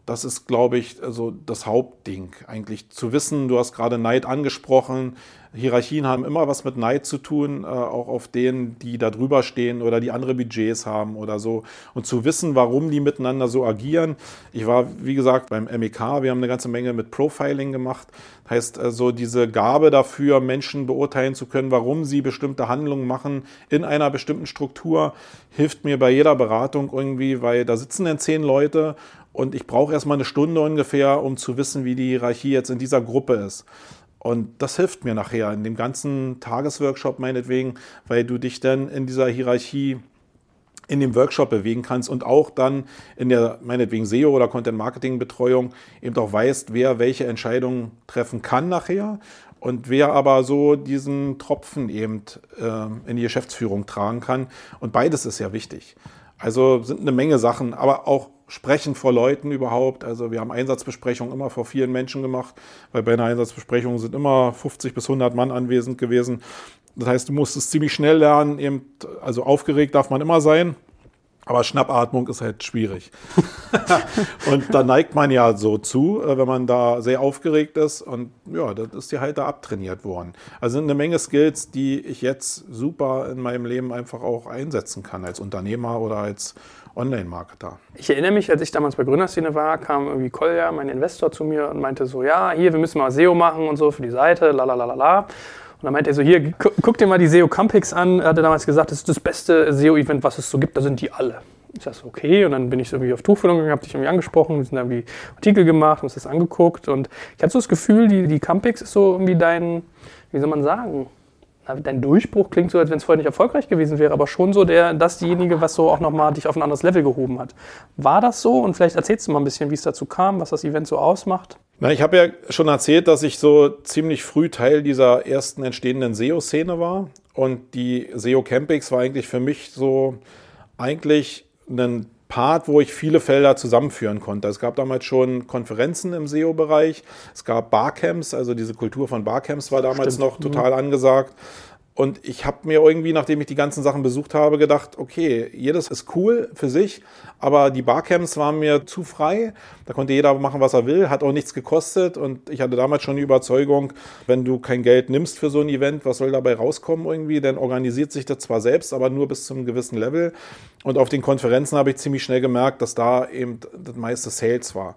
das ist, glaube ich, also das Hauptding. Eigentlich zu wissen, du hast gerade Neid angesprochen, Hierarchien haben immer was mit Neid zu tun, äh, auch auf denen, die da drüber stehen oder die andere Budgets haben oder so. Und zu wissen, warum die miteinander so agieren. Ich war, wie gesagt, beim MEK, wir haben eine ganze Menge mit Profiling gemacht. Heißt also diese Gabe dafür, Menschen beurteilen zu können, warum sie bestimmte Handlungen machen in einer bestimmten Struktur, hilft mir bei jeder Beratung irgendwie, weil da sitzen dann zehn Leute und ich brauche erstmal eine Stunde ungefähr, um zu wissen, wie die Hierarchie jetzt in dieser Gruppe ist. Und das hilft mir nachher in dem ganzen Tagesworkshop meinetwegen, weil du dich dann in dieser Hierarchie in dem Workshop bewegen kannst und auch dann in der meinetwegen SEO oder Content Marketing Betreuung eben auch weißt, wer welche Entscheidungen treffen kann nachher und wer aber so diesen Tropfen eben äh, in die Geschäftsführung tragen kann. Und beides ist ja wichtig. Also sind eine Menge Sachen, aber auch Sprechen vor Leuten überhaupt. Also wir haben Einsatzbesprechungen immer vor vielen Menschen gemacht, weil bei einer Einsatzbesprechung sind immer 50 bis 100 Mann anwesend gewesen. Das heißt, du musst es ziemlich schnell lernen. Eben, also aufgeregt darf man immer sein. Aber Schnappatmung ist halt schwierig. und da neigt man ja so zu, äh, wenn man da sehr aufgeregt ist. Und ja, das ist dir halt da abtrainiert worden. Also sind eine Menge Skills, die ich jetzt super in meinem Leben einfach auch einsetzen kann als Unternehmer oder als Online-Marketer. Ich erinnere mich, als ich damals bei Gründerszene war, kam irgendwie Kolja, mein Investor, zu mir und meinte so, ja, hier, wir müssen mal SEO machen und so für die Seite, la la la la la. Und dann meinte er so, hier, guck dir mal die SEO Campix an. Er hatte damals gesagt, das ist das beste SEO-Event, was es so gibt, da sind die alle. Ich sag so, okay, und dann bin ich so irgendwie auf Tuchfüllung gegangen, hab dich irgendwie angesprochen, wir sind da irgendwie Artikel gemacht, uns das angeguckt und ich hatte so das Gefühl, die, die Campix ist so irgendwie dein, wie soll man sagen, dein Durchbruch klingt so, als wenn es vorher nicht erfolgreich gewesen wäre, aber schon so der, dasjenige, was so auch nochmal dich auf ein anderes Level gehoben hat. War das so? Und vielleicht erzählst du mal ein bisschen, wie es dazu kam, was das Event so ausmacht. Na, ich habe ja schon erzählt, dass ich so ziemlich früh Teil dieser ersten entstehenden SEO-Szene war. Und die SEO Campings war eigentlich für mich so eigentlich ein Part, wo ich viele Felder zusammenführen konnte. Es gab damals schon Konferenzen im SEO-Bereich. Es gab Barcamps, also diese Kultur von Barcamps war damals Stimmt. noch total angesagt. Und ich habe mir irgendwie, nachdem ich die ganzen Sachen besucht habe, gedacht, okay, jedes ist cool für sich, aber die Barcamps waren mir zu frei. Da konnte jeder machen, was er will, hat auch nichts gekostet. Und ich hatte damals schon die Überzeugung, wenn du kein Geld nimmst für so ein Event, was soll dabei rauskommen irgendwie? Dann organisiert sich das zwar selbst, aber nur bis zu einem gewissen Level. Und auf den Konferenzen habe ich ziemlich schnell gemerkt, dass da eben das meiste Sales war.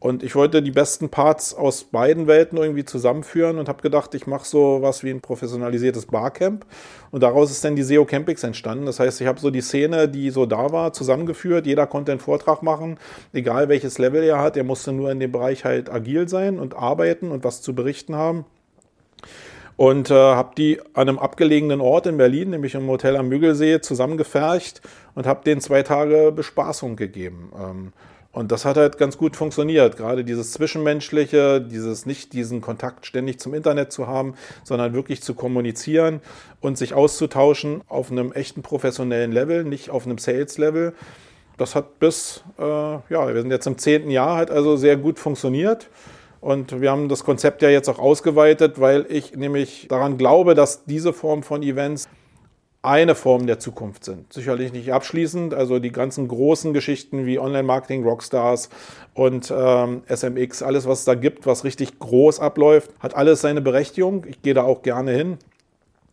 Und ich wollte die besten Parts aus beiden Welten irgendwie zusammenführen und habe gedacht, ich mache so was wie ein professionalisiertes Barcamp. Und daraus ist dann die SEO Campix entstanden. Das heißt, ich habe so die Szene, die so da war, zusammengeführt. Jeder konnte einen Vortrag machen, egal welches Level er hat. Er musste nur in dem Bereich halt agil sein und arbeiten und was zu berichten haben. Und äh, habe die an einem abgelegenen Ort in Berlin, nämlich im Hotel am Müggelsee, zusammengefercht und habe denen zwei Tage Bespaßung gegeben. Ähm, und das hat halt ganz gut funktioniert. Gerade dieses Zwischenmenschliche, dieses nicht diesen Kontakt ständig zum Internet zu haben, sondern wirklich zu kommunizieren und sich auszutauschen auf einem echten professionellen Level, nicht auf einem Sales-Level. Das hat bis, äh, ja, wir sind jetzt im zehnten Jahr, hat also sehr gut funktioniert. Und wir haben das Konzept ja jetzt auch ausgeweitet, weil ich nämlich daran glaube, dass diese Form von Events eine Form der Zukunft sind. Sicherlich nicht abschließend. Also die ganzen großen Geschichten wie Online-Marketing, Rockstars und ähm, SMX, alles, was es da gibt, was richtig groß abläuft, hat alles seine Berechtigung. Ich gehe da auch gerne hin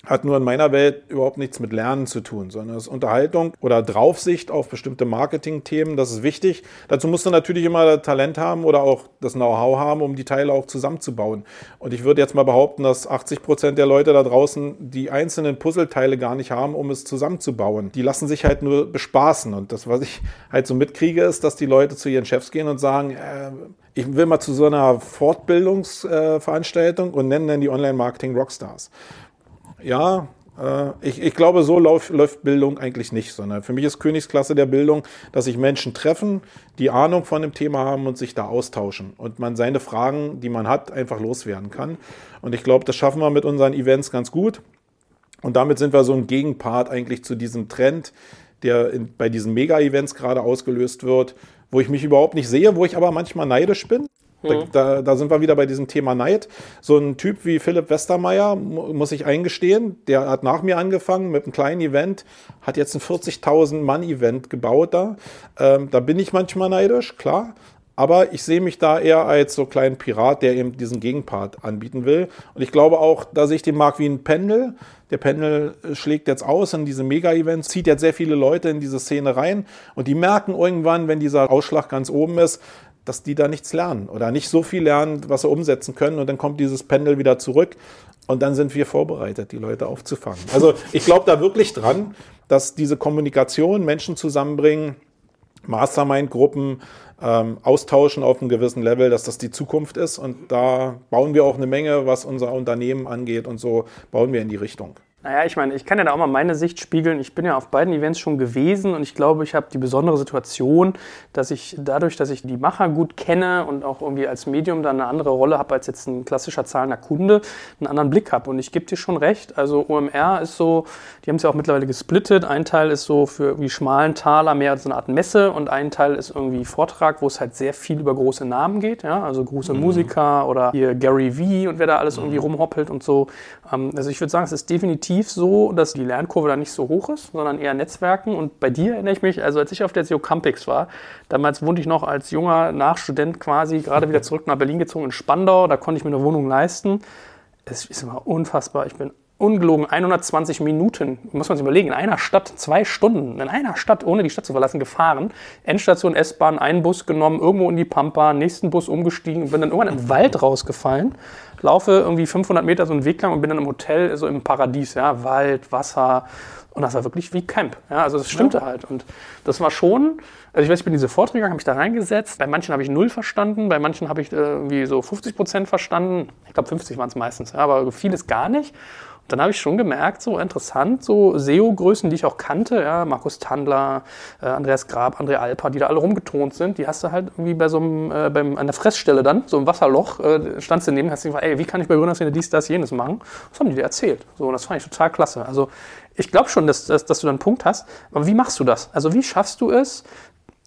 hat nur in meiner Welt überhaupt nichts mit Lernen zu tun, sondern es ist Unterhaltung oder Draufsicht auf bestimmte Marketing-Themen. Das ist wichtig. Dazu musst du natürlich immer Talent haben oder auch das Know-how haben, um die Teile auch zusammenzubauen. Und ich würde jetzt mal behaupten, dass 80 Prozent der Leute da draußen die einzelnen Puzzleteile gar nicht haben, um es zusammenzubauen. Die lassen sich halt nur bespaßen. Und das, was ich halt so mitkriege, ist, dass die Leute zu ihren Chefs gehen und sagen, äh, ich will mal zu so einer Fortbildungsveranstaltung und nennen dann die Online-Marketing-Rockstars ja, äh, ich, ich, glaube, so lauf, läuft Bildung eigentlich nicht, sondern für mich ist Königsklasse der Bildung, dass sich Menschen treffen, die Ahnung von dem Thema haben und sich da austauschen und man seine Fragen, die man hat, einfach loswerden kann. Und ich glaube, das schaffen wir mit unseren Events ganz gut. Und damit sind wir so ein Gegenpart eigentlich zu diesem Trend, der in, bei diesen Mega-Events gerade ausgelöst wird, wo ich mich überhaupt nicht sehe, wo ich aber manchmal neidisch bin. Da, mhm. da, da, sind wir wieder bei diesem Thema Neid. So ein Typ wie Philipp Westermeier, muss ich eingestehen, der hat nach mir angefangen mit einem kleinen Event, hat jetzt ein 40.000 Mann-Event gebaut da. Ähm, da bin ich manchmal neidisch, klar. Aber ich sehe mich da eher als so kleinen Pirat, der eben diesen Gegenpart anbieten will. Und ich glaube auch, da sehe ich den Markt wie ein Pendel. Der Pendel schlägt jetzt aus in diese Mega-Events, zieht jetzt sehr viele Leute in diese Szene rein. Und die merken irgendwann, wenn dieser Ausschlag ganz oben ist, dass die da nichts lernen oder nicht so viel lernen, was sie umsetzen können. Und dann kommt dieses Pendel wieder zurück und dann sind wir vorbereitet, die Leute aufzufangen. Also ich glaube da wirklich dran, dass diese Kommunikation Menschen zusammenbringen, Mastermind-Gruppen ähm, austauschen auf einem gewissen Level, dass das die Zukunft ist. Und da bauen wir auch eine Menge, was unser Unternehmen angeht und so bauen wir in die Richtung. Naja, ich meine, ich kann ja da auch mal meine Sicht spiegeln. Ich bin ja auf beiden Events schon gewesen und ich glaube, ich habe die besondere Situation, dass ich dadurch, dass ich die Macher gut kenne und auch irgendwie als Medium da eine andere Rolle habe als jetzt ein klassischer zahlender Kunde, einen anderen Blick habe. Und ich gebe dir schon recht. Also OMR ist so, die haben es ja auch mittlerweile gesplittet. Ein Teil ist so für irgendwie schmalen Taler mehr als eine Art Messe und ein Teil ist irgendwie Vortrag, wo es halt sehr viel über große Namen geht. Ja? Also große mhm. Musiker oder hier Gary Vee und wer da alles irgendwie mhm. rumhoppelt und so. Ähm, also ich würde sagen, es ist definitiv definitiv so, dass die Lernkurve da nicht so hoch ist, sondern eher Netzwerken. Und bei dir erinnere ich mich, also als ich auf der SEO Campix war, damals wohnte ich noch als junger Nachstudent quasi gerade wieder zurück nach Berlin gezogen in Spandau. Da konnte ich mir eine Wohnung leisten. Es ist immer unfassbar. Ich bin ungelogen 120 Minuten, muss man sich überlegen, in einer Stadt, zwei Stunden, in einer Stadt, ohne die Stadt zu verlassen, gefahren. Endstation S-Bahn, einen Bus genommen, irgendwo in die Pampa, nächsten Bus umgestiegen und bin dann irgendwann im Wald rausgefallen laufe irgendwie 500 Meter so einen Weg lang und bin dann im Hotel, so im Paradies, ja, Wald, Wasser. Und das war wirklich wie Camp. Ja, also das stimmte ja. halt. Und das war schon, also ich weiß, ich bin diese Vorträge, habe mich da reingesetzt. Bei manchen habe ich null verstanden, bei manchen habe ich äh, irgendwie so 50 Prozent verstanden. Ich glaube, 50 waren es meistens, ja, aber vieles gar nicht dann habe ich schon gemerkt, so interessant, so SEO-Größen, die ich auch kannte, ja, Markus Tandler, äh, Andreas Grab, André Alper, die da alle rumgetont sind, die hast du halt irgendwie bei so einem, äh, beim, an der Fressstelle dann, so im Wasserloch, äh, standst du neben, hast du gefragt, ey, wie kann ich bei Gründerszene dies, das, jenes machen? Das haben die dir erzählt. So, und das fand ich total klasse. Also, ich glaube schon, dass, dass, dass du da einen Punkt hast, aber wie machst du das? Also, wie schaffst du es,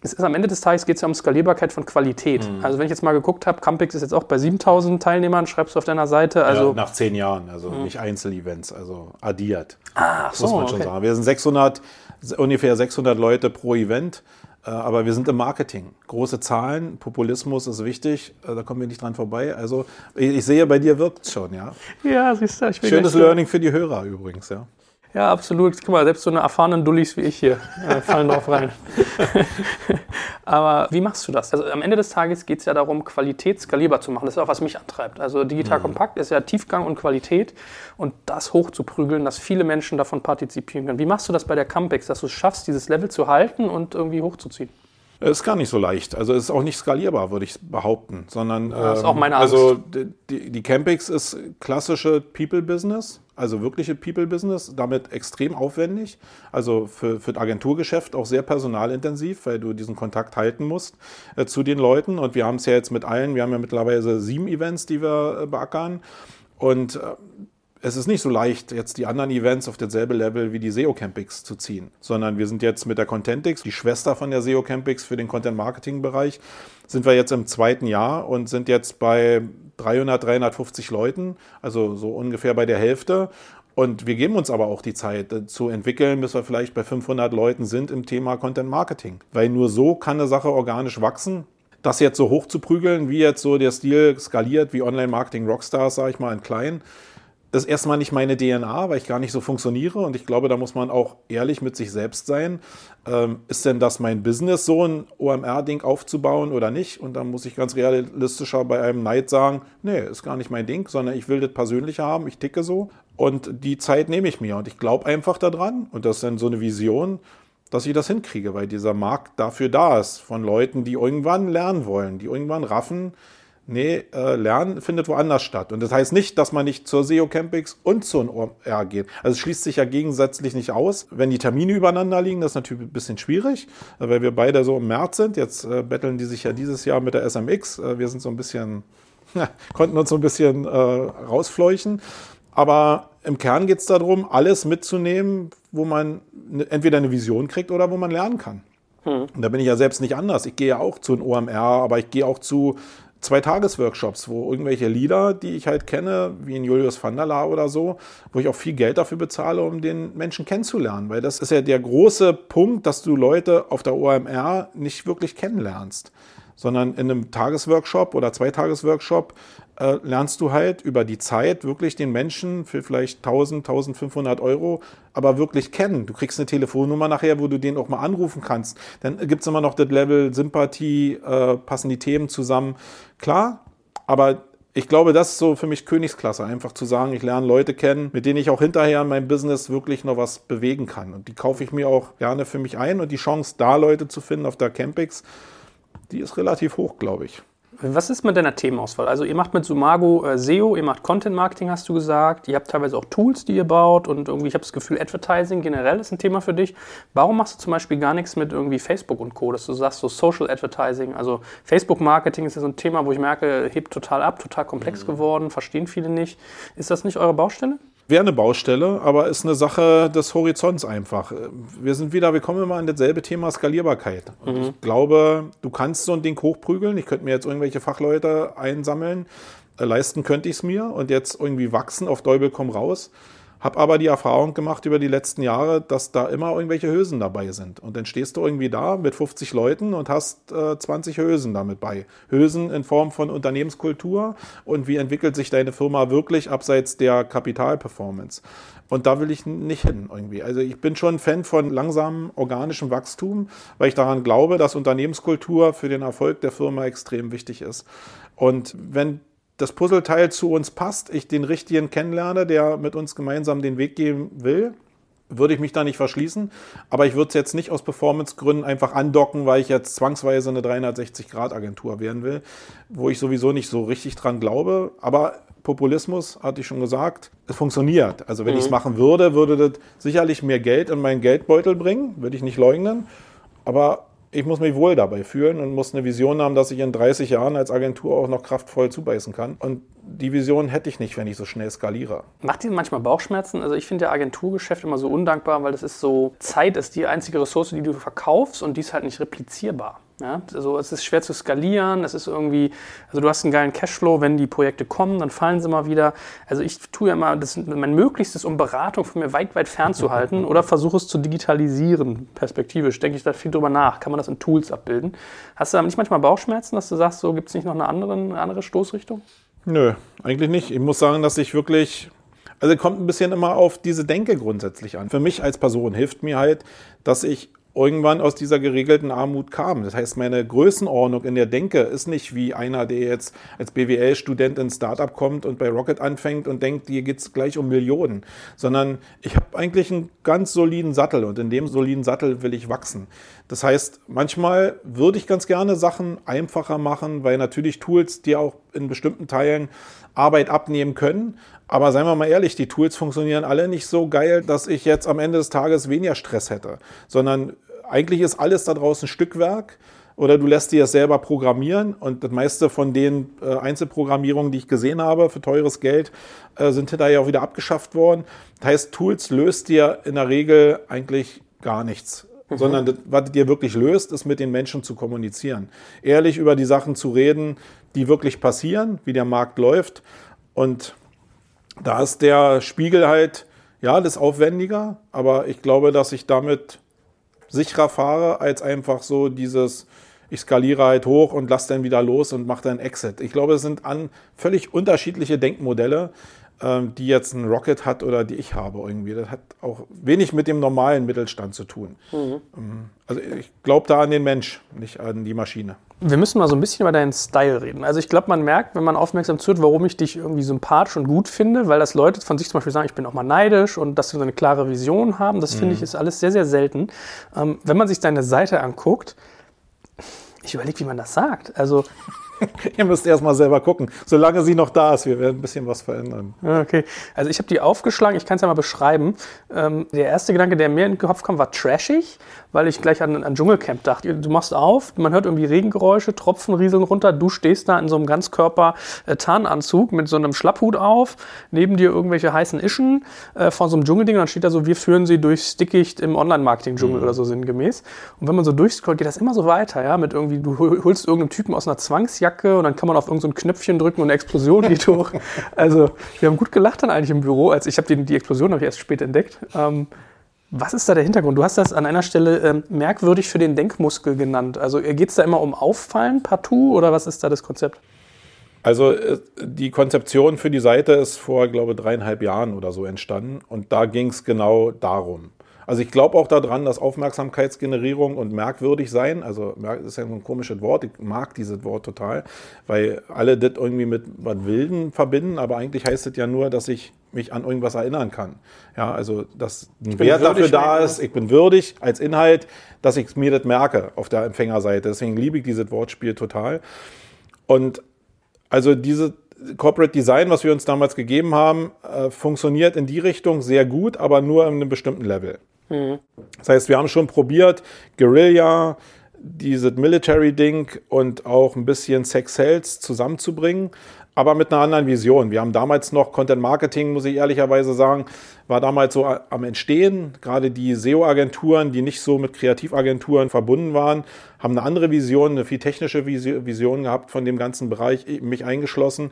es ist am Ende des Tages geht es ja um Skalierbarkeit von Qualität. Mhm. Also wenn ich jetzt mal geguckt habe, Campix ist jetzt auch bei 7000 Teilnehmern, schreibst du auf deiner Seite. Also ja, nach zehn Jahren, also mhm. nicht Einzelevents, also addiert. Ah, so, muss man schon sagen. Wir sind 600, ungefähr 600 Leute pro Event. Äh, aber wir sind im Marketing. Große Zahlen, Populismus ist wichtig, äh, da kommen wir nicht dran vorbei. Also ich, sehe, bei dir wirkt es schon, ja. Ja, siehst du. Ich Schönes Learning für die Hörer übrigens, ja. Ja, absolut. Guck mal, selbst so eine erfahrenen Dullis wie ich hier äh, fallen drauf rein. Aber wie machst du das? Also am Ende des Tages geht es ja darum, Qualität skalierbar zu machen. Das ist auch, was mich antreibt. Also digital mhm. kompakt ist ja Tiefgang und Qualität und das hochzuprügeln, dass viele Menschen davon partizipieren können. Wie machst du das bei der Campix, dass du es schaffst, dieses Level zu halten und irgendwie hochzuziehen? Ist gar nicht so leicht. Also es ist auch nicht skalierbar, würde ich behaupten. Sondern, das ist auch meine Angst. Also die, die Campix ist klassische People-Business, also wirkliche People-Business, damit extrem aufwendig. Also für, für das Agenturgeschäft auch sehr personalintensiv, weil du diesen Kontakt halten musst äh, zu den Leuten. Und wir haben es ja jetzt mit allen, wir haben ja mittlerweile sieben Events, die wir äh, beackern. Und äh, es ist nicht so leicht, jetzt die anderen Events auf dasselbe Level wie die SEO Campix zu ziehen, sondern wir sind jetzt mit der Contentix, die Schwester von der SEO Campix für den Content Marketing Bereich, sind wir jetzt im zweiten Jahr und sind jetzt bei 300, 350 Leuten, also so ungefähr bei der Hälfte. Und wir geben uns aber auch die Zeit äh, zu entwickeln, bis wir vielleicht bei 500 Leuten sind im Thema Content Marketing. Weil nur so kann eine Sache organisch wachsen. Das jetzt so hoch zu prügeln, wie jetzt so der Stil skaliert, wie Online-Marketing Rockstars, sage ich mal, in klein, ist erstmal nicht meine DNA, weil ich gar nicht so funktioniere. Und ich glaube, da muss man auch ehrlich mit sich selbst sein. Ähm, ist denn das mein Business, so ein OMR-Ding aufzubauen oder nicht? Und dann muss ich ganz realistischer bei einem Neid sagen, nee, ist gar nicht mein Ding, sondern ich will das persönlich haben, ich ticke so. Und die Zeit nehme ich mir. Und ich glaube einfach daran, und das ist dann so eine Vision, dass ich das hinkriege, weil dieser Markt dafür da ist, von Leuten, die irgendwann lernen wollen, die irgendwann raffen, Nee, äh, Lernen findet woanders statt. Und das heißt nicht, dass man nicht zur SEO Campix und zu einem OMR geht. Also es schließt sich ja gegensätzlich nicht aus. Wenn die Termine übereinander liegen, das ist natürlich ein bisschen schwierig, weil wir beide so im März sind. Jetzt äh, betteln die sich ja dieses Jahr mit der SMX. Äh, wir sind so ein bisschen, konnten uns so ein bisschen äh, rausfleuchen. Aber im Kern geht es darum, alles mitzunehmen, wo man ne, entweder eine Vision kriegt oder wo man lernen kann. Hm. Und da bin ich ja selbst nicht anders. Ich gehe ja auch zu einem OMR, aber ich gehe auch zu zwei Tagesworkshops, wo irgendwelche Lieder, die ich halt kenne, wie in Julius van der Laar oder so, wo ich auch viel Geld dafür bezahle, um den Menschen kennenzulernen. Weil das ist ja der große Punkt, dass du Leute auf der OMR nicht wirklich kennenlernst sondern in einem Tagesworkshop oder Zweitagesworkshop äh, lernst du halt über die Zeit wirklich den Menschen für vielleicht 1000, 1500 Euro, aber wirklich kennen. Du kriegst eine Telefonnummer nachher, wo du den auch mal anrufen kannst. Dann gibt es immer noch das Level Sympathie, äh, passen die Themen zusammen. Klar, aber ich glaube, das ist so für mich Königsklasse, einfach zu sagen, ich lerne Leute kennen, mit denen ich auch hinterher in meinem Business wirklich noch was bewegen kann. Und die kaufe ich mir auch gerne für mich ein und die Chance, da Leute zu finden auf der Campix, die ist relativ hoch, glaube ich. Was ist mit deiner Themenauswahl? Also ihr macht mit Sumago äh, SEO, ihr macht Content Marketing, hast du gesagt. Ihr habt teilweise auch Tools, die ihr baut und irgendwie, ich habe das Gefühl, Advertising generell ist ein Thema für dich. Warum machst du zum Beispiel gar nichts mit irgendwie Facebook und Co., dass du sagst, so Social Advertising, also Facebook Marketing ist ja so ein Thema, wo ich merke, hebt total ab, total komplex mhm. geworden, verstehen viele nicht. Ist das nicht eure Baustelle? Wäre eine Baustelle, aber ist eine Sache des Horizonts einfach. Wir sind wieder, wir kommen immer an dasselbe Thema Skalierbarkeit. Und mhm. ich glaube, du kannst so ein Ding hochprügeln. Ich könnte mir jetzt irgendwelche Fachleute einsammeln. Äh, leisten könnte ich es mir und jetzt irgendwie wachsen auf Däubel komm raus. Habe aber die Erfahrung gemacht über die letzten Jahre, dass da immer irgendwelche Hülsen dabei sind. Und dann stehst du irgendwie da mit 50 Leuten und hast äh, 20 Hülsen damit bei. Hülsen in Form von Unternehmenskultur und wie entwickelt sich deine Firma wirklich abseits der Kapitalperformance. Und da will ich nicht hin irgendwie. Also ich bin schon Fan von langsamem organischem Wachstum, weil ich daran glaube, dass Unternehmenskultur für den Erfolg der Firma extrem wichtig ist. Und wenn das Puzzleteil zu uns passt, ich den richtigen kennenlerne, der mit uns gemeinsam den Weg gehen will, würde ich mich da nicht verschließen. Aber ich würde es jetzt nicht aus Performance-Gründen einfach andocken, weil ich jetzt zwangsweise eine 360-Grad-Agentur werden will, wo ich sowieso nicht so richtig dran glaube. Aber Populismus, hatte ich schon gesagt, es funktioniert. Also wenn mhm. ich es machen würde, würde das sicherlich mehr Geld in meinen Geldbeutel bringen, würde ich nicht leugnen. Aber ich muss mich wohl dabei fühlen und muss eine Vision haben, dass ich in 30 Jahren als Agentur auch noch kraftvoll zubeißen kann. Und die Vision hätte ich nicht, wenn ich so schnell skaliere. Macht dir manchmal Bauchschmerzen? Also ich finde ja Agenturgeschäft immer so undankbar, weil das ist so, Zeit ist die einzige Ressource, die du verkaufst und die ist halt nicht replizierbar. Ja, also es ist schwer zu skalieren, es ist irgendwie, also du hast einen geilen Cashflow, wenn die Projekte kommen, dann fallen sie mal wieder. Also ich tue ja immer das, mein Möglichstes, um Beratung von mir weit, weit fernzuhalten oder versuche es zu digitalisieren, perspektivisch. Denke ich da viel drüber nach, kann man das in Tools abbilden. Hast du da nicht manchmal Bauchschmerzen, dass du sagst, so gibt es nicht noch eine andere, eine andere Stoßrichtung? Nö, eigentlich nicht. Ich muss sagen, dass ich wirklich also kommt ein bisschen immer auf diese Denke grundsätzlich an. Für mich als Person hilft mir halt, dass ich irgendwann aus dieser geregelten Armut kam. Das heißt, meine Größenordnung in der Denke ist nicht wie einer, der jetzt als BWL-Student ins Startup kommt und bei Rocket anfängt und denkt, hier geht es gleich um Millionen, sondern ich habe eigentlich einen ganz soliden Sattel und in dem soliden Sattel will ich wachsen. Das heißt, manchmal würde ich ganz gerne Sachen einfacher machen, weil natürlich Tools dir auch in bestimmten Teilen Arbeit abnehmen können. Aber seien wir mal ehrlich, die Tools funktionieren alle nicht so geil, dass ich jetzt am Ende des Tages weniger Stress hätte, sondern eigentlich ist alles da draußen Stückwerk oder du lässt dir es selber programmieren und das meiste von den äh, Einzelprogrammierungen, die ich gesehen habe für teures Geld, äh, sind hinterher auch wieder abgeschafft worden. Das heißt, Tools löst dir in der Regel eigentlich gar nichts. Mhm. Sondern das, was dir wirklich löst, ist mit den Menschen zu kommunizieren. Ehrlich über die Sachen zu reden, die wirklich passieren, wie der Markt läuft. Und da ist der Spiegel halt, ja, das ist aufwendiger, aber ich glaube, dass ich damit sicherer fahre, als einfach so dieses, ich skaliere halt hoch und lasse dann wieder los und mache dann Exit. Ich glaube, es sind an völlig unterschiedliche Denkmodelle, ähm, die jetzt ein Rocket hat oder die ich habe irgendwie. Das hat auch wenig mit dem normalen Mittelstand zu tun. Mhm. Ähm, also ich glaube da an den Mensch, nicht an die Maschine. Wir müssen mal so ein bisschen über deinen Style reden. Also ich glaube, man merkt, wenn man aufmerksam zuhört, warum ich dich irgendwie sympathisch und gut finde, weil das Leute von sich zum Beispiel sagen, ich bin auch mal neidisch und dass sie so eine klare Vision haben. Das mhm. finde ich ist alles sehr, sehr selten. Ähm, wenn man sich deine Seite anguckt, ich überlege, wie man das sagt. Also Ihr müsst erst mal selber gucken, solange sie noch da ist. Wir werden ein bisschen was verändern. Okay, also ich habe die aufgeschlagen, ich kann es ja mal beschreiben. Ähm, der erste Gedanke, der mir in den Kopf kam, war trashig, weil ich gleich an, an Dschungelcamp dachte. Du machst auf, man hört irgendwie Regengeräusche, Tropfen rieseln runter, du stehst da in so einem Ganzkörper-Tarnanzug mit so einem Schlapphut auf, neben dir irgendwelche heißen Ischen äh, von so einem Dschungelding und dann steht da so, wir führen sie durchs Dickicht im Online-Marketing-Dschungel mhm. oder so sinngemäß. Und wenn man so durchscrollt, geht das immer so weiter, ja, mit irgendwie, du holst irgendeinen Typen aus einer Zwangsjacke und dann kann man auf irgendein so Knöpfchen drücken und eine Explosion geht hoch. Also wir haben gut gelacht dann eigentlich im Büro, als ich habe die, die Explosion habe ich erst spät entdeckt. Ähm, was ist da der Hintergrund? Du hast das an einer Stelle ähm, merkwürdig für den Denkmuskel genannt. Also äh, geht es da immer um Auffallen partout oder was ist da das Konzept? Also äh, die Konzeption für die Seite ist vor, glaube ich, dreieinhalb Jahren oder so entstanden und da ging es genau darum. Also ich glaube auch daran, dass Aufmerksamkeitsgenerierung und merkwürdig sein, also das ist ja ein komisches Wort, ich mag dieses Wort total, weil alle das irgendwie mit was Wilden verbinden, aber eigentlich heißt es ja nur, dass ich mich an irgendwas erinnern kann. Ja, also dass ein Wert dafür da ist, ich bin würdig als Inhalt, dass ich mir das merke auf der Empfängerseite. Deswegen liebe ich dieses Wortspiel total. Und also diese Corporate Design, was wir uns damals gegeben haben, äh, funktioniert in die Richtung sehr gut, aber nur in einem bestimmten Level. Mhm. Das heißt, wir haben schon probiert, Guerilla, dieses Military-Ding und auch ein bisschen Sex Sales zusammenzubringen, aber mit einer anderen Vision. Wir haben damals noch Content Marketing, muss ich ehrlicherweise sagen, war damals so am Entstehen. Gerade die SEO-Agenturen, die nicht so mit Kreativagenturen verbunden waren, haben eine andere Vision, eine viel technische Vision gehabt von dem ganzen Bereich, mich eingeschlossen.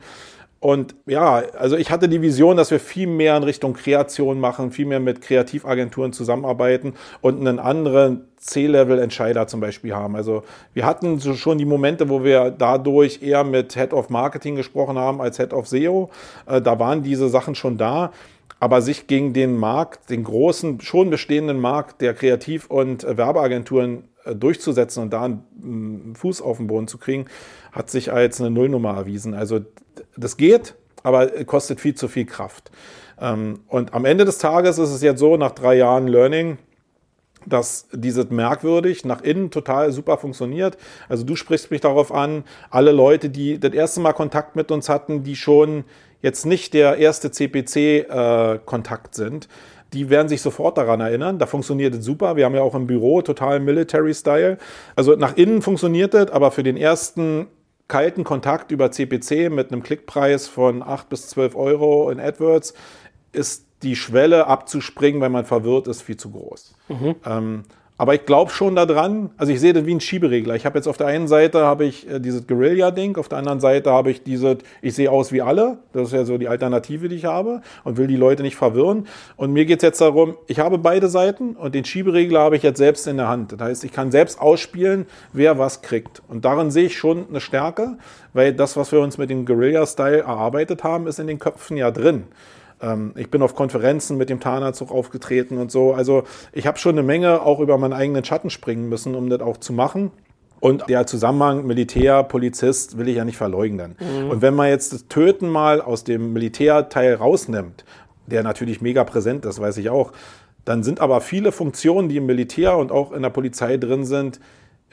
Und ja, also ich hatte die Vision, dass wir viel mehr in Richtung Kreation machen, viel mehr mit Kreativagenturen zusammenarbeiten und einen anderen C-Level-Entscheider zum Beispiel haben. Also wir hatten schon die Momente, wo wir dadurch eher mit Head of Marketing gesprochen haben als Head of SEO. Äh, da waren diese Sachen schon da. Aber sich gegen den Markt, den großen, schon bestehenden Markt der Kreativ- und Werbeagenturen äh, durchzusetzen und da einen Fuß auf den Boden zu kriegen, hat sich als eine Nullnummer erwiesen. Also das geht, aber kostet viel zu viel Kraft. Ähm, und am Ende des Tages ist es jetzt so, nach drei Jahren Learning, dass dieses merkwürdig nach innen total super funktioniert. Also du sprichst mich darauf an, alle Leute, die das erste Mal Kontakt mit uns hatten, die schon jetzt nicht der erste CPC-Kontakt äh, sind, die werden sich sofort daran erinnern. Da funktioniert es super. Wir haben ja auch im Büro total Military-Style. Also nach innen funktioniert es, aber für den ersten kalten Kontakt über CPC mit einem Klickpreis von 8 bis 12 Euro in AdWords ist die Schwelle abzuspringen, wenn man verwirrt ist, viel zu groß. Mhm. Ähm, aber ich glaube schon daran, also ich sehe das wie ein Schieberegler. Ich habe jetzt auf der einen Seite habe ich äh, dieses Guerilla-Ding, auf der anderen Seite habe ich diese, ich sehe aus wie alle. Das ist ja so die Alternative, die ich habe und will die Leute nicht verwirren. Und mir geht es jetzt darum, ich habe beide Seiten und den Schieberegler habe ich jetzt selbst in der Hand. Das heißt, ich kann selbst ausspielen, wer was kriegt. Und darin sehe ich schon eine Stärke, weil das, was wir uns mit dem Guerilla-Style erarbeitet haben, ist in den Köpfen ja drin. Ähm, ich bin auf Konferenzen mit dem Tarnerzug aufgetreten und so. Also ich habe schon eine Menge auch über meinen eigenen Schatten springen müssen, um das auch zu machen. Und der Zusammenhang Militär, Polizist will ich ja nicht verleugnen. Mhm. Und wenn man jetzt das Töten mal aus dem Militärteil rausnimmt, der natürlich mega präsent ist, weiß ich auch, dann sind aber viele Funktionen, die im Militär und auch in der Polizei drin sind,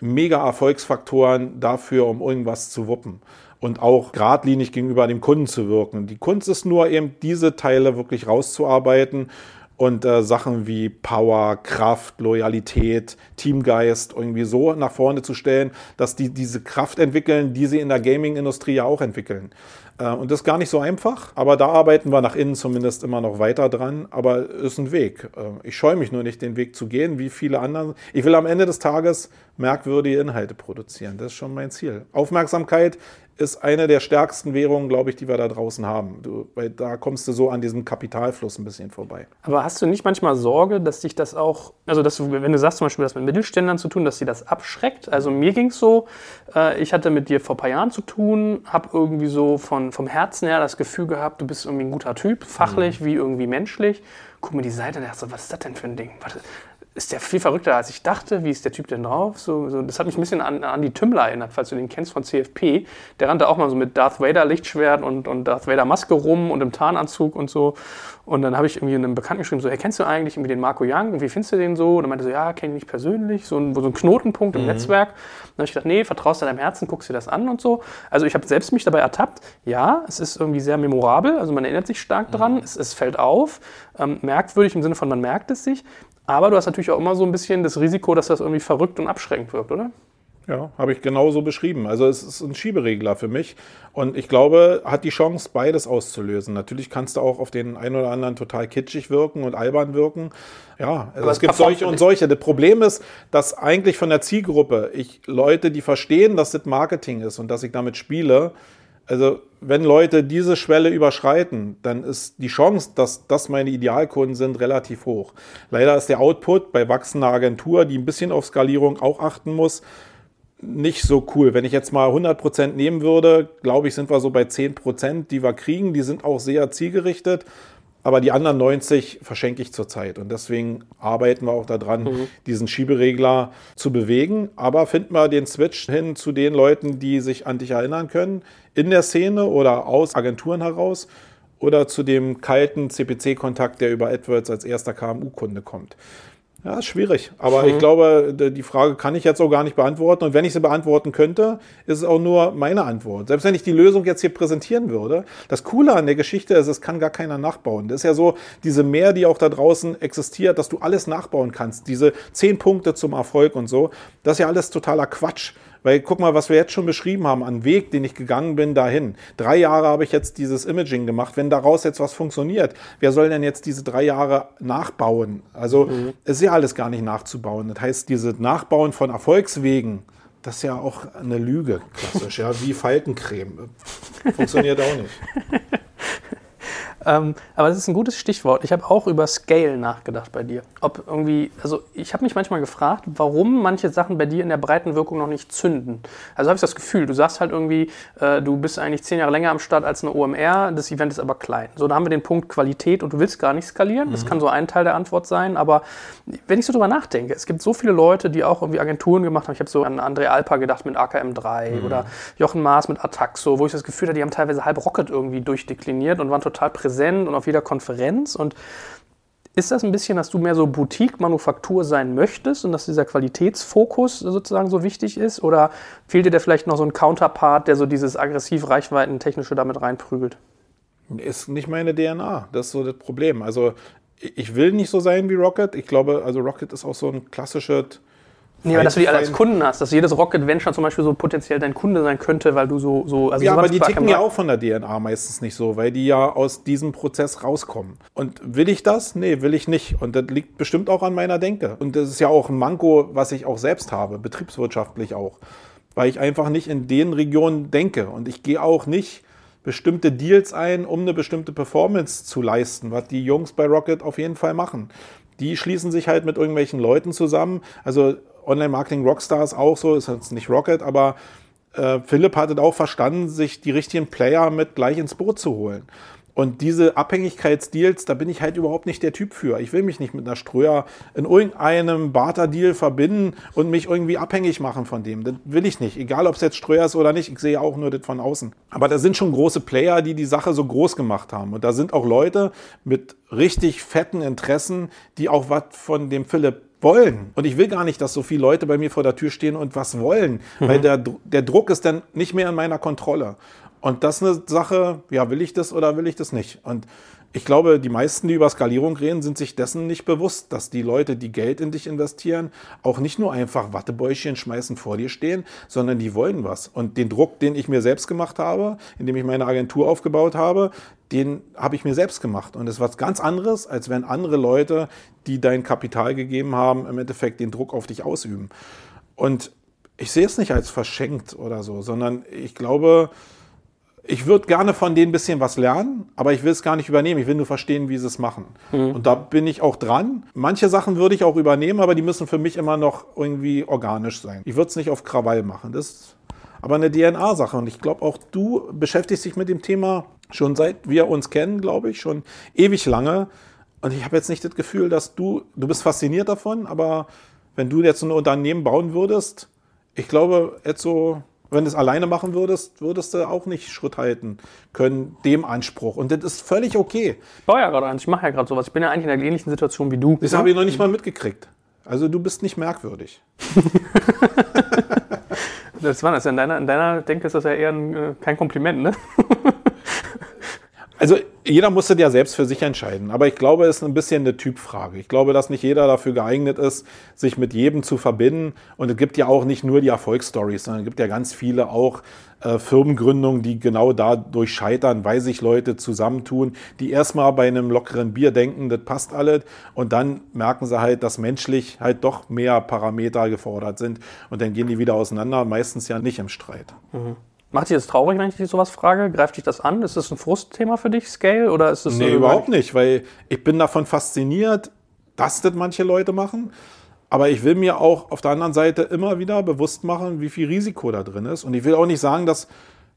mega Erfolgsfaktoren dafür, um irgendwas zu wuppen und auch geradlinig gegenüber dem Kunden zu wirken. Die Kunst ist nur eben diese Teile wirklich rauszuarbeiten und äh, Sachen wie Power, Kraft, Loyalität, Teamgeist irgendwie so nach vorne zu stellen, dass die diese Kraft entwickeln, die sie in der Gaming-Industrie ja auch entwickeln. Äh, und das ist gar nicht so einfach, aber da arbeiten wir nach innen zumindest immer noch weiter dran. Aber ist ein Weg. Äh, ich scheue mich nur nicht, den Weg zu gehen, wie viele andere. Ich will am Ende des Tages merkwürdige Inhalte produzieren. Das ist schon mein Ziel. Aufmerksamkeit ist eine der stärksten Währungen, glaube ich, die wir da draußen haben. Du, weil da kommst du so an diesem Kapitalfluss ein bisschen vorbei. Aber hast du nicht manchmal Sorge, dass dich das auch, also dass du, wenn du sagst zum Beispiel, das mit Mittelständlern zu tun, dass sie das abschreckt? Also mir ging es so, äh, ich hatte mit dir vor ein paar Jahren zu tun, habe irgendwie so von, vom Herzen her das Gefühl gehabt, du bist irgendwie ein guter Typ, fachlich mhm. wie irgendwie menschlich. Guck mir die Seite und dachte so, was ist das denn für ein Ding? Was, ist der viel verrückter, als ich dachte. Wie ist der Typ denn drauf? So, so, das hat mich ein bisschen an, an die Tümmler erinnert, falls du den kennst von CFP. Der rannte auch mal so mit Darth Vader Lichtschwert und, und Darth Vader Maske rum und im Tarnanzug und so. Und dann habe ich irgendwie einem Bekannten geschrieben, so, hey, kennst du eigentlich irgendwie den Marco Young? Und wie findest du den so? Und er meinte so, ja, kenne ich nicht persönlich. So ein, so ein Knotenpunkt im mhm. Netzwerk. dann habe ich gedacht, nee, vertraust du deinem Herzen, guckst dir das an und so. Also ich habe selbst mich dabei ertappt. Ja, es ist irgendwie sehr memorabel. Also man erinnert sich stark dran. Mhm. Es, es fällt auf. Ähm, merkwürdig im Sinne von, man merkt es sich. Aber du hast natürlich auch immer so ein bisschen das Risiko, dass das irgendwie verrückt und abschreckend wirkt, oder? Ja, habe ich genauso beschrieben. Also es ist ein Schieberegler für mich. Und ich glaube, hat die Chance, beides auszulösen. Natürlich kannst du auch auf den einen oder anderen total kitschig wirken und albern wirken. Ja, also es gibt solche und solche. Das Problem ist, dass eigentlich von der Zielgruppe ich Leute, die verstehen, dass das Marketing ist und dass ich damit spiele, also wenn Leute diese Schwelle überschreiten, dann ist die Chance, dass das meine Idealkunden sind, relativ hoch. Leider ist der Output bei wachsender Agentur, die ein bisschen auf Skalierung auch achten muss, nicht so cool. Wenn ich jetzt mal 100% nehmen würde, glaube ich, sind wir so bei 10%, die wir kriegen. Die sind auch sehr zielgerichtet. Aber die anderen 90 verschenke ich zurzeit. Und deswegen arbeiten wir auch daran, mhm. diesen Schieberegler zu bewegen. Aber finden wir den Switch hin zu den Leuten, die sich an dich erinnern können, in der Szene oder aus Agenturen heraus oder zu dem kalten CPC-Kontakt, der über AdWords als erster KMU-Kunde kommt. Ja, ist schwierig. Aber mhm. ich glaube, die Frage kann ich jetzt auch gar nicht beantworten. Und wenn ich sie beantworten könnte, ist es auch nur meine Antwort. Selbst wenn ich die Lösung jetzt hier präsentieren würde. Das Coole an der Geschichte ist, es kann gar keiner nachbauen. Das ist ja so diese Mehr, die auch da draußen existiert, dass du alles nachbauen kannst. Diese zehn Punkte zum Erfolg und so. Das ist ja alles totaler Quatsch. Weil guck mal, was wir jetzt schon beschrieben haben, an Weg, den ich gegangen bin dahin. Drei Jahre habe ich jetzt dieses Imaging gemacht. Wenn daraus jetzt was funktioniert, wer soll denn jetzt diese drei Jahre nachbauen? Also mhm. es ist ja alles gar nicht nachzubauen. Das heißt, diese Nachbauen von Erfolgswegen, das ist ja auch eine Lüge, klassisch, ja, wie Faltencreme. Funktioniert auch nicht. Ähm, aber das ist ein gutes Stichwort. Ich habe auch über Scale nachgedacht bei dir. Ob irgendwie, also ich habe mich manchmal gefragt, warum manche Sachen bei dir in der breiten Wirkung noch nicht zünden. Also habe ich das Gefühl, du sagst halt irgendwie, äh, du bist eigentlich zehn Jahre länger am Start als eine OMR, das Event ist aber klein. So, da haben wir den Punkt Qualität und du willst gar nicht skalieren. Mhm. Das kann so ein Teil der Antwort sein. Aber wenn ich so drüber nachdenke, es gibt so viele Leute, die auch irgendwie Agenturen gemacht haben. Ich habe so an André Alpa gedacht mit AKM3 mhm. oder Jochen Maas mit Attaxo, wo ich das Gefühl hatte, die haben teilweise halb Rocket irgendwie durchdekliniert und waren total präsent präsent und auf jeder Konferenz. Und ist das ein bisschen, dass du mehr so Boutique-Manufaktur sein möchtest und dass dieser Qualitätsfokus sozusagen so wichtig ist? Oder fehlt dir da vielleicht noch so ein Counterpart, der so dieses aggressiv Reichweiten-Technische damit reinprügelt? Ist nicht meine DNA. Das ist so das Problem. Also ich will nicht so sein wie Rocket. Ich glaube, also Rocket ist auch so ein klassisches Nee, aber dass du die alle als Kunden hast, dass jedes Rocket Venture zum Beispiel so potenziell dein Kunde sein könnte, weil du so. so also ja, aber die ticken ja auch von der DNA meistens nicht so, weil die ja aus diesem Prozess rauskommen. Und will ich das? Nee, will ich nicht. Und das liegt bestimmt auch an meiner Denke. Und das ist ja auch ein Manko, was ich auch selbst habe, betriebswirtschaftlich auch. Weil ich einfach nicht in den Regionen denke. Und ich gehe auch nicht bestimmte Deals ein, um eine bestimmte Performance zu leisten, was die Jungs bei Rocket auf jeden Fall machen. Die schließen sich halt mit irgendwelchen Leuten zusammen. Also Online-Marketing Rockstars auch so, ist jetzt nicht Rocket, aber äh, Philipp hat es auch verstanden, sich die richtigen Player mit gleich ins Boot zu holen. Und diese Abhängigkeitsdeals, da bin ich halt überhaupt nicht der Typ für. Ich will mich nicht mit einer Ströer in irgendeinem Barter-Deal verbinden und mich irgendwie abhängig machen von dem. Das will ich nicht. Egal, ob es jetzt Ströer ist oder nicht. Ich sehe auch nur das von außen. Aber da sind schon große Player, die die Sache so groß gemacht haben. Und da sind auch Leute mit richtig fetten Interessen, die auch was von dem Philipp wollen. Und ich will gar nicht, dass so viele Leute bei mir vor der Tür stehen und was wollen, mhm. weil der, der Druck ist dann nicht mehr in meiner Kontrolle. Und das ist eine Sache, ja, will ich das oder will ich das nicht? Und ich glaube, die meisten, die über Skalierung reden, sind sich dessen nicht bewusst, dass die Leute, die Geld in dich investieren, auch nicht nur einfach Wattebäuschen schmeißen vor dir stehen, sondern die wollen was. Und den Druck, den ich mir selbst gemacht habe, indem ich meine Agentur aufgebaut habe, den habe ich mir selbst gemacht. Und ist was ganz anderes, als wenn andere Leute, die dein Kapital gegeben haben, im Endeffekt den Druck auf dich ausüben. Und ich sehe es nicht als verschenkt oder so, sondern ich glaube, ich würde gerne von denen ein bisschen was lernen, aber ich will es gar nicht übernehmen. Ich will nur verstehen, wie sie es machen. Mhm. Und da bin ich auch dran. Manche Sachen würde ich auch übernehmen, aber die müssen für mich immer noch irgendwie organisch sein. Ich würde es nicht auf Krawall machen. Das ist aber eine DNA-Sache. Und ich glaube, auch du beschäftigst dich mit dem Thema schon seit wir uns kennen, glaube ich, schon ewig lange. Und ich habe jetzt nicht das Gefühl, dass du, du bist fasziniert davon, aber wenn du jetzt ein Unternehmen bauen würdest, ich glaube, jetzt so wenn du es alleine machen würdest, würdest du auch nicht Schritt halten können, dem Anspruch. Und das ist völlig okay. Ich baue ja gerade eins, ich mache ja gerade sowas. Ich bin ja eigentlich in einer ähnlichen Situation wie du. Das habe ich noch nicht mal mitgekriegt. Also du bist nicht merkwürdig. das war das. In deiner, in deiner Denke ist das ja eher ein, äh, kein Kompliment, ne? Also jeder muss das ja selbst für sich entscheiden. Aber ich glaube, es ist ein bisschen eine Typfrage. Ich glaube, dass nicht jeder dafür geeignet ist, sich mit jedem zu verbinden. Und es gibt ja auch nicht nur die Erfolgsstories, sondern es gibt ja ganz viele auch äh, Firmengründungen, die genau dadurch scheitern, weil sich Leute zusammentun, die erstmal bei einem lockeren Bier denken, das passt alles. Und dann merken sie halt, dass menschlich halt doch mehr Parameter gefordert sind. Und dann gehen die wieder auseinander, meistens ja nicht im Streit. Mhm. Macht dich das traurig, wenn ich dich sowas frage? Greift dich das an? Ist das ein Frustthema für dich, Scale? Oder ist das nee, so überhaupt nicht, weil ich bin davon fasziniert, dass das manche Leute machen. Aber ich will mir auch auf der anderen Seite immer wieder bewusst machen, wie viel Risiko da drin ist. Und ich will auch nicht sagen, dass,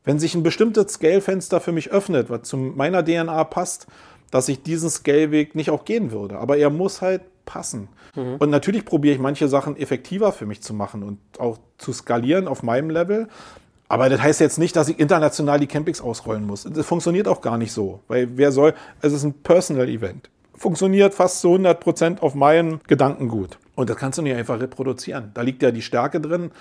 wenn sich ein bestimmtes Scale-Fenster für mich öffnet, was zu meiner DNA passt, dass ich diesen Scale-Weg nicht auch gehen würde. Aber er muss halt passen. Mhm. Und natürlich probiere ich manche Sachen effektiver für mich zu machen und auch zu skalieren auf meinem Level. Aber das heißt jetzt nicht, dass ich international die Campings ausrollen muss. Das funktioniert auch gar nicht so, weil wer soll, es ist ein Personal Event. Funktioniert fast zu 100 Prozent auf meinen Gedankengut. Und das kannst du nicht einfach reproduzieren. Da liegt ja die Stärke drin,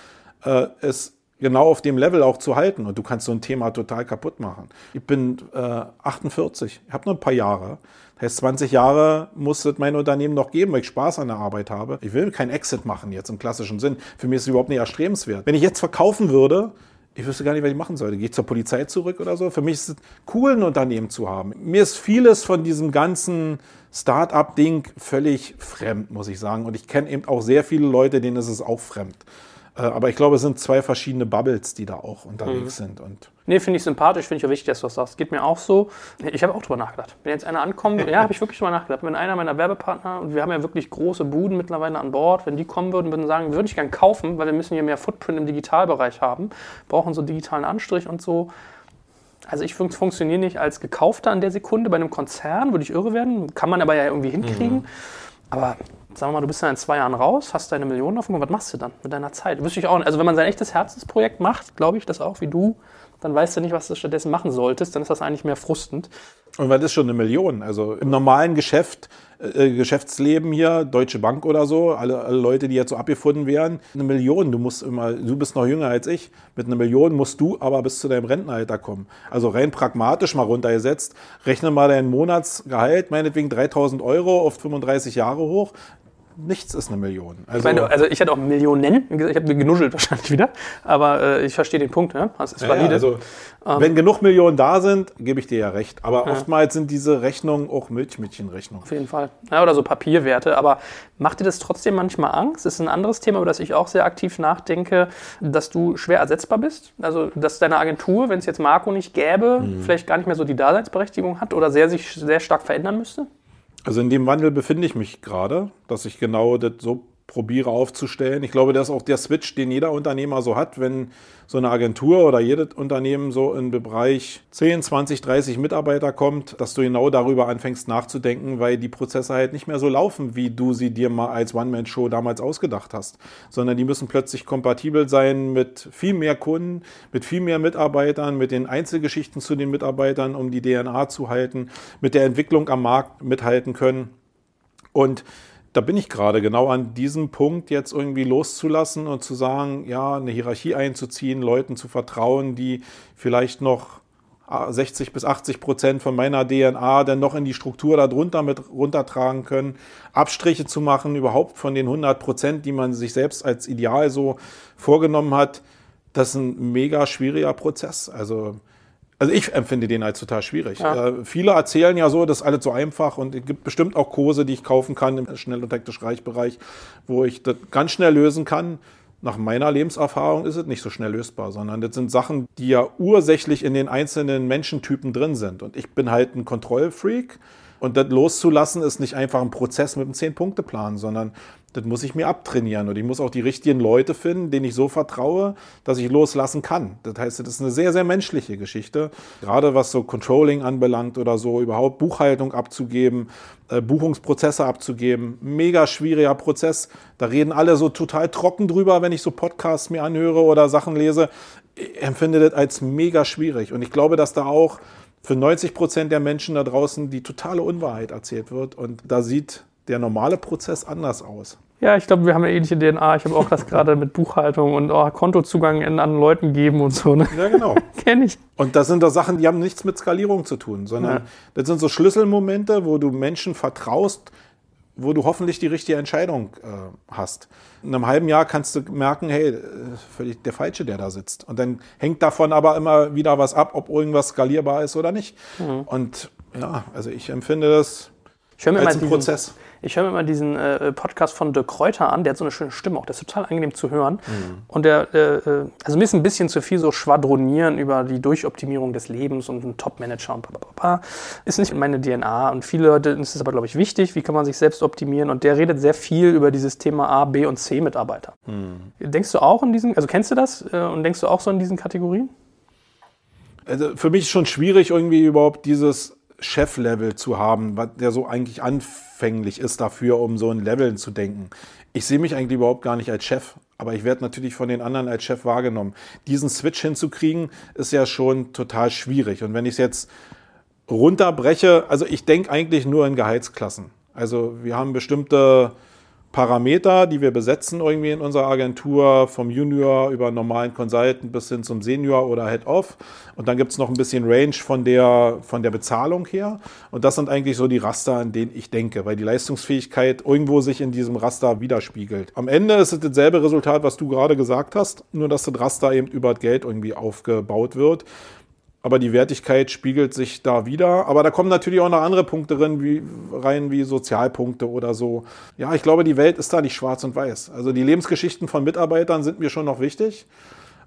äh, es genau auf dem Level auch zu halten. Und du kannst so ein Thema total kaputt machen. Ich bin äh, 48, ich habe nur ein paar Jahre. Das heißt, 20 Jahre muss es mein Unternehmen noch geben, weil ich Spaß an der Arbeit habe. Ich will kein Exit machen jetzt im klassischen Sinn. Für mich ist es überhaupt nicht erstrebenswert. Wenn ich jetzt verkaufen würde, ich wüsste gar nicht, was ich machen sollte. Gehe ich zur Polizei zurück oder so? Für mich ist es cool, ein Unternehmen zu haben. Mir ist vieles von diesem ganzen Start-up-Ding völlig fremd, muss ich sagen. Und ich kenne eben auch sehr viele Leute, denen ist es auch fremd. Äh, aber ich glaube, es sind zwei verschiedene Bubbles, die da auch unterwegs mhm. sind. Und nee, finde ich sympathisch, finde ich auch wichtig, dass du das sagst. Geht mir auch so. Ich habe auch drüber nachgedacht. Wenn jetzt einer ankommt, ja, habe ich wirklich drüber nachgedacht. Wenn einer meiner Werbepartner, und wir haben ja wirklich große Buden mittlerweile an Bord, wenn die kommen würden, würden sagen, würde ich gerne kaufen, weil wir müssen hier mehr Footprint im Digitalbereich haben, brauchen so digitalen Anstrich und so. Also ich fun funktioniere nicht als Gekaufter in der Sekunde. Bei einem Konzern würde ich irre werden, kann man aber ja irgendwie hinkriegen. Mhm. Aber sagen wir mal, du bist dann in zwei Jahren raus, hast deine Millionen auf was machst du dann mit deiner Zeit? Wüsste ich auch nicht. Also wenn man sein echtes Herzensprojekt macht, glaube ich, das auch wie du, dann weißt du nicht, was du stattdessen machen solltest, dann ist das eigentlich mehr frustend. Und weil das ist schon eine Million. Also im normalen Geschäft, äh, Geschäftsleben hier, Deutsche Bank oder so, alle, alle, Leute, die jetzt so abgefunden wären, eine Million. Du musst immer, du bist noch jünger als ich. Mit einer Million musst du aber bis zu deinem Rentenalter kommen. Also rein pragmatisch mal runtergesetzt. Rechne mal dein Monatsgehalt, meinetwegen 3000 Euro auf 35 Jahre hoch nichts ist eine Million. Also ich, meine, also ich hätte auch Millionen, ich habe genuschelt wahrscheinlich wieder, aber äh, ich verstehe den Punkt, ne? das ist valide. Ja, also, ähm, wenn genug Millionen da sind, gebe ich dir ja recht. Aber ja. oftmals sind diese Rechnungen auch Milchmädchenrechnungen. Auf jeden Fall. Ja, oder so Papierwerte. Aber macht dir das trotzdem manchmal Angst? Das ist ein anderes Thema, über das ich auch sehr aktiv nachdenke, dass du schwer ersetzbar bist. Also, dass deine Agentur, wenn es jetzt Marco nicht gäbe, mhm. vielleicht gar nicht mehr so die Daseinsberechtigung hat oder sehr, sich sehr stark verändern müsste? Also in dem Wandel befinde ich mich gerade, dass ich genau das so probiere aufzustellen. Ich glaube, das ist auch der Switch, den jeder Unternehmer so hat, wenn so eine Agentur oder jedes Unternehmen so in Bereich 10, 20, 30 Mitarbeiter kommt, dass du genau darüber anfängst nachzudenken, weil die Prozesse halt nicht mehr so laufen, wie du sie dir mal als One-Man-Show damals ausgedacht hast, sondern die müssen plötzlich kompatibel sein mit viel mehr Kunden, mit viel mehr Mitarbeitern, mit den Einzelgeschichten zu den Mitarbeitern, um die DNA zu halten, mit der Entwicklung am Markt mithalten können. Und da bin ich gerade genau an diesem Punkt jetzt irgendwie loszulassen und zu sagen, ja, eine Hierarchie einzuziehen, Leuten zu vertrauen, die vielleicht noch 60 bis 80 Prozent von meiner DNA dann noch in die Struktur darunter mit runtertragen können, Abstriche zu machen, überhaupt von den 100 Prozent, die man sich selbst als Ideal so vorgenommen hat. Das ist ein mega schwieriger Prozess. Also also ich empfinde den als total schwierig. Ja. Äh, viele erzählen ja so, das ist alles so einfach und es gibt bestimmt auch Kurse, die ich kaufen kann im schnell und hektisch Reich-Bereich, wo ich das ganz schnell lösen kann. Nach meiner Lebenserfahrung ist es nicht so schnell lösbar, sondern das sind Sachen, die ja ursächlich in den einzelnen Menschentypen drin sind. Und ich bin halt ein Kontrollfreak. Und das loszulassen ist nicht einfach ein Prozess mit einem Zehn-Punkte-Plan, sondern das muss ich mir abtrainieren und ich muss auch die richtigen Leute finden, denen ich so vertraue, dass ich loslassen kann. Das heißt, das ist eine sehr, sehr menschliche Geschichte. Gerade was so Controlling anbelangt oder so, überhaupt Buchhaltung abzugeben, äh, Buchungsprozesse abzugeben. Mega schwieriger Prozess. Da reden alle so total trocken drüber, wenn ich so Podcasts mir anhöre oder Sachen lese. Ich empfinde das als mega schwierig. Und ich glaube, dass da auch für 90 Prozent der Menschen da draußen die totale Unwahrheit erzählt wird. Und da sieht der normale Prozess anders aus. Ja, ich glaube, wir haben eine ähnliche DNA. Ich habe auch das gerade mit Buchhaltung und oh, Kontozugang in anderen Leuten geben und so. Ne? Ja, genau. Kenne ich. Und das sind doch Sachen, die haben nichts mit Skalierung zu tun, sondern ja. das sind so Schlüsselmomente, wo du Menschen vertraust, wo du hoffentlich die richtige Entscheidung äh, hast. In einem halben Jahr kannst du merken, hey, äh, völlig der Falsche, der da sitzt. Und dann hängt davon aber immer wieder was ab, ob irgendwas skalierbar ist oder nicht. Mhm. Und ja, also ich empfinde das ich als einen Prozess. Ich höre mir mal diesen äh, Podcast von Dirk Kräuter an, der hat so eine schöne Stimme auch, der ist total angenehm zu hören. Mhm. Und der, äh, äh, also mir ist ein bisschen zu viel so schwadronieren über die Durchoptimierung des Lebens und einen Top-Manager und bla, Ist nicht meine DNA und viele Leute ist es aber, glaube ich, wichtig, wie kann man sich selbst optimieren und der redet sehr viel über dieses Thema A, B und C Mitarbeiter. Mhm. Denkst du auch in diesen, also kennst du das äh, und denkst du auch so in diesen Kategorien? Also für mich ist schon schwierig, irgendwie überhaupt dieses Chef-Level zu haben, der so eigentlich anfänglich ist dafür, um so ein Level zu denken. Ich sehe mich eigentlich überhaupt gar nicht als Chef, aber ich werde natürlich von den anderen als Chef wahrgenommen. Diesen Switch hinzukriegen, ist ja schon total schwierig. Und wenn ich es jetzt runterbreche, also ich denke eigentlich nur in Gehaltsklassen. Also wir haben bestimmte Parameter, die wir besetzen irgendwie in unserer Agentur, vom Junior über normalen Consultant bis hin zum Senior oder Head-Off. Und dann gibt es noch ein bisschen Range von der, von der Bezahlung her. Und das sind eigentlich so die Raster, an denen ich denke, weil die Leistungsfähigkeit irgendwo sich in diesem Raster widerspiegelt. Am Ende ist es dasselbe Resultat, was du gerade gesagt hast, nur dass das Raster eben über Geld irgendwie aufgebaut wird aber die Wertigkeit spiegelt sich da wieder. Aber da kommen natürlich auch noch andere Punkte rein wie, rein, wie Sozialpunkte oder so. Ja, ich glaube, die Welt ist da nicht schwarz und weiß. Also die Lebensgeschichten von Mitarbeitern sind mir schon noch wichtig.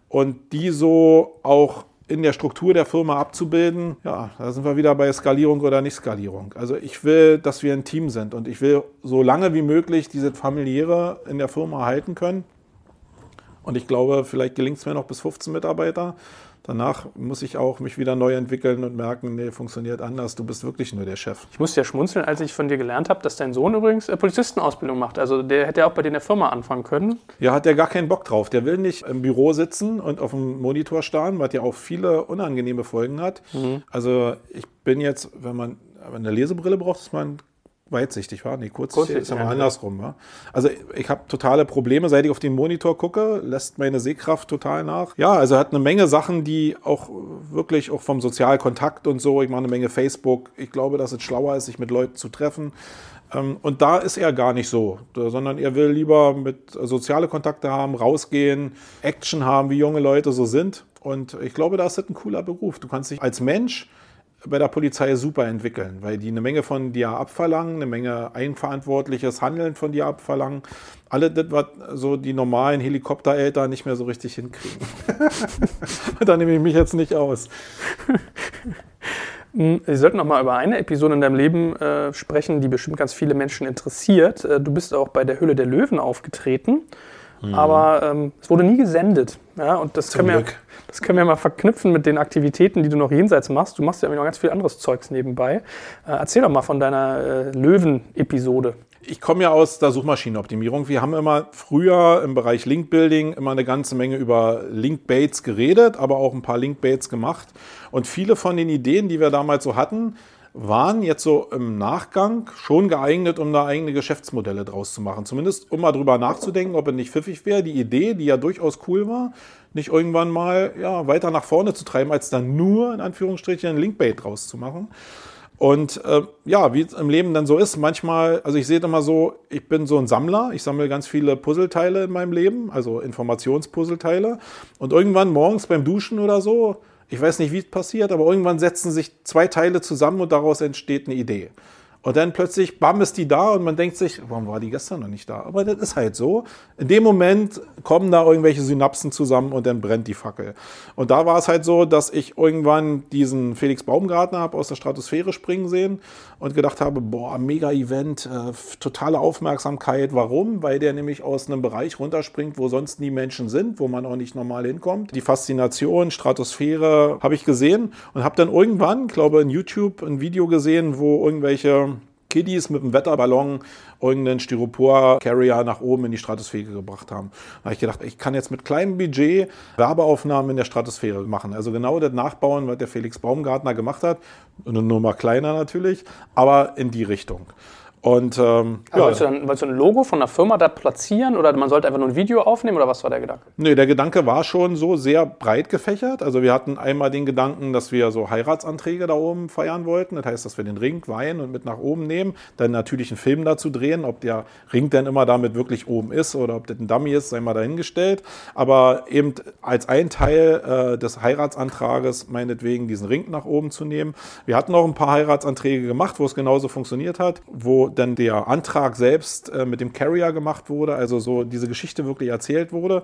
Und die so auch in der Struktur der Firma abzubilden, ja, da sind wir wieder bei Skalierung oder Nicht-Skalierung. Also ich will, dass wir ein Team sind und ich will so lange wie möglich diese familiäre in der Firma halten können. Und ich glaube, vielleicht gelingt es mir noch bis 15 Mitarbeiter. Danach muss ich auch mich wieder neu entwickeln und merken, nee, funktioniert anders. Du bist wirklich nur der Chef. Ich musste ja schmunzeln, als ich von dir gelernt habe, dass dein Sohn übrigens äh, Polizistenausbildung macht. Also der hätte ja auch bei dir in der Firma anfangen können. Ja, hat der gar keinen Bock drauf. Der will nicht im Büro sitzen und auf dem Monitor starren, was ja auch viele unangenehme Folgen hat. Mhm. Also ich bin jetzt, wenn man eine Lesebrille braucht, ist man weitsichtig war. Nee, kurzsichtig ist aber ja, andersrum. Ja. Also ich habe totale Probleme, seit ich auf den Monitor gucke, lässt meine Sehkraft total nach. Ja, also er hat eine Menge Sachen, die auch wirklich auch vom Sozialkontakt und so, ich mache eine Menge Facebook. Ich glaube, dass es schlauer ist, sich mit Leuten zu treffen. Ähm, und da ist er gar nicht so, sondern er will lieber mit soziale Kontakte haben, rausgehen, Action haben, wie junge Leute so sind. Und ich glaube, da ist das ein cooler Beruf. Du kannst dich als Mensch bei der Polizei super entwickeln, weil die eine Menge von dir abverlangen, eine Menge eigenverantwortliches Handeln von dir abverlangen. Alle das, was so die normalen Helikoptereltern nicht mehr so richtig hinkriegen. da nehme ich mich jetzt nicht aus. Wir sollten noch mal über eine Episode in deinem Leben äh, sprechen, die bestimmt ganz viele Menschen interessiert. Äh, du bist auch bei der Hülle der Löwen aufgetreten. Mhm. Aber ähm, es wurde nie gesendet. Ja, und das können, wir, das können wir mal verknüpfen mit den Aktivitäten, die du noch jenseits machst. Du machst ja noch ganz viel anderes Zeugs nebenbei. Äh, erzähl doch mal von deiner äh, Löwen-Episode. Ich komme ja aus der Suchmaschinenoptimierung. Wir haben immer früher im Bereich Linkbuilding immer eine ganze Menge über Linkbaits geredet, aber auch ein paar Linkbaits gemacht. Und viele von den Ideen, die wir damals so hatten, waren jetzt so im Nachgang schon geeignet, um da eigene Geschäftsmodelle draus zu machen. Zumindest um mal drüber nachzudenken, ob es nicht pfiffig wäre, die Idee, die ja durchaus cool war, nicht irgendwann mal ja, weiter nach vorne zu treiben, als dann nur in Anführungsstrichen ein Linkbait draus zu machen. Und äh, ja, wie es im Leben dann so ist, manchmal, also ich sehe immer so, ich bin so ein Sammler, ich sammle ganz viele Puzzleteile in meinem Leben, also Informationspuzzleteile. Und irgendwann morgens beim Duschen oder so, ich weiß nicht, wie es passiert, aber irgendwann setzen sich zwei Teile zusammen und daraus entsteht eine Idee. Und dann plötzlich, bam, ist die da und man denkt sich, warum war die gestern noch nicht da? Aber das ist halt so. In dem Moment kommen da irgendwelche Synapsen zusammen und dann brennt die Fackel. Und da war es halt so, dass ich irgendwann diesen Felix Baumgartner habe aus der Stratosphäre springen sehen und gedacht habe, boah, mega Event, äh, totale Aufmerksamkeit. Warum? Weil der nämlich aus einem Bereich runterspringt, wo sonst nie Menschen sind, wo man auch nicht normal hinkommt. Die Faszination, Stratosphäre habe ich gesehen und habe dann irgendwann, glaube in YouTube ein Video gesehen, wo irgendwelche Kiddies mit einem Wetterballon irgendeinen Styropor-Carrier nach oben in die Stratosphäre gebracht haben. Da habe ich gedacht, ich kann jetzt mit kleinem Budget Werbeaufnahmen in der Stratosphäre machen. Also genau das nachbauen, was der Felix Baumgartner gemacht hat. Nur mal kleiner natürlich, aber in die Richtung. Und ähm, ja. wolltest, du dann, wolltest du ein Logo von einer Firma da platzieren oder man sollte einfach nur ein Video aufnehmen oder was war der Gedanke? Nee, der Gedanke war schon so sehr breit gefächert. Also wir hatten einmal den Gedanken, dass wir so Heiratsanträge da oben feiern wollten. Das heißt, dass wir den Ring Wein und mit nach oben nehmen, dann natürlich einen Film dazu drehen. Ob der Ring dann immer damit wirklich oben ist oder ob das ein Dummy ist, sei mal dahingestellt. Aber eben als ein Teil äh, des Heiratsantrages meinetwegen diesen Ring nach oben zu nehmen. Wir hatten auch ein paar Heiratsanträge gemacht, wo es genauso funktioniert hat, wo dann der Antrag selbst äh, mit dem Carrier gemacht wurde, also so diese Geschichte wirklich erzählt wurde.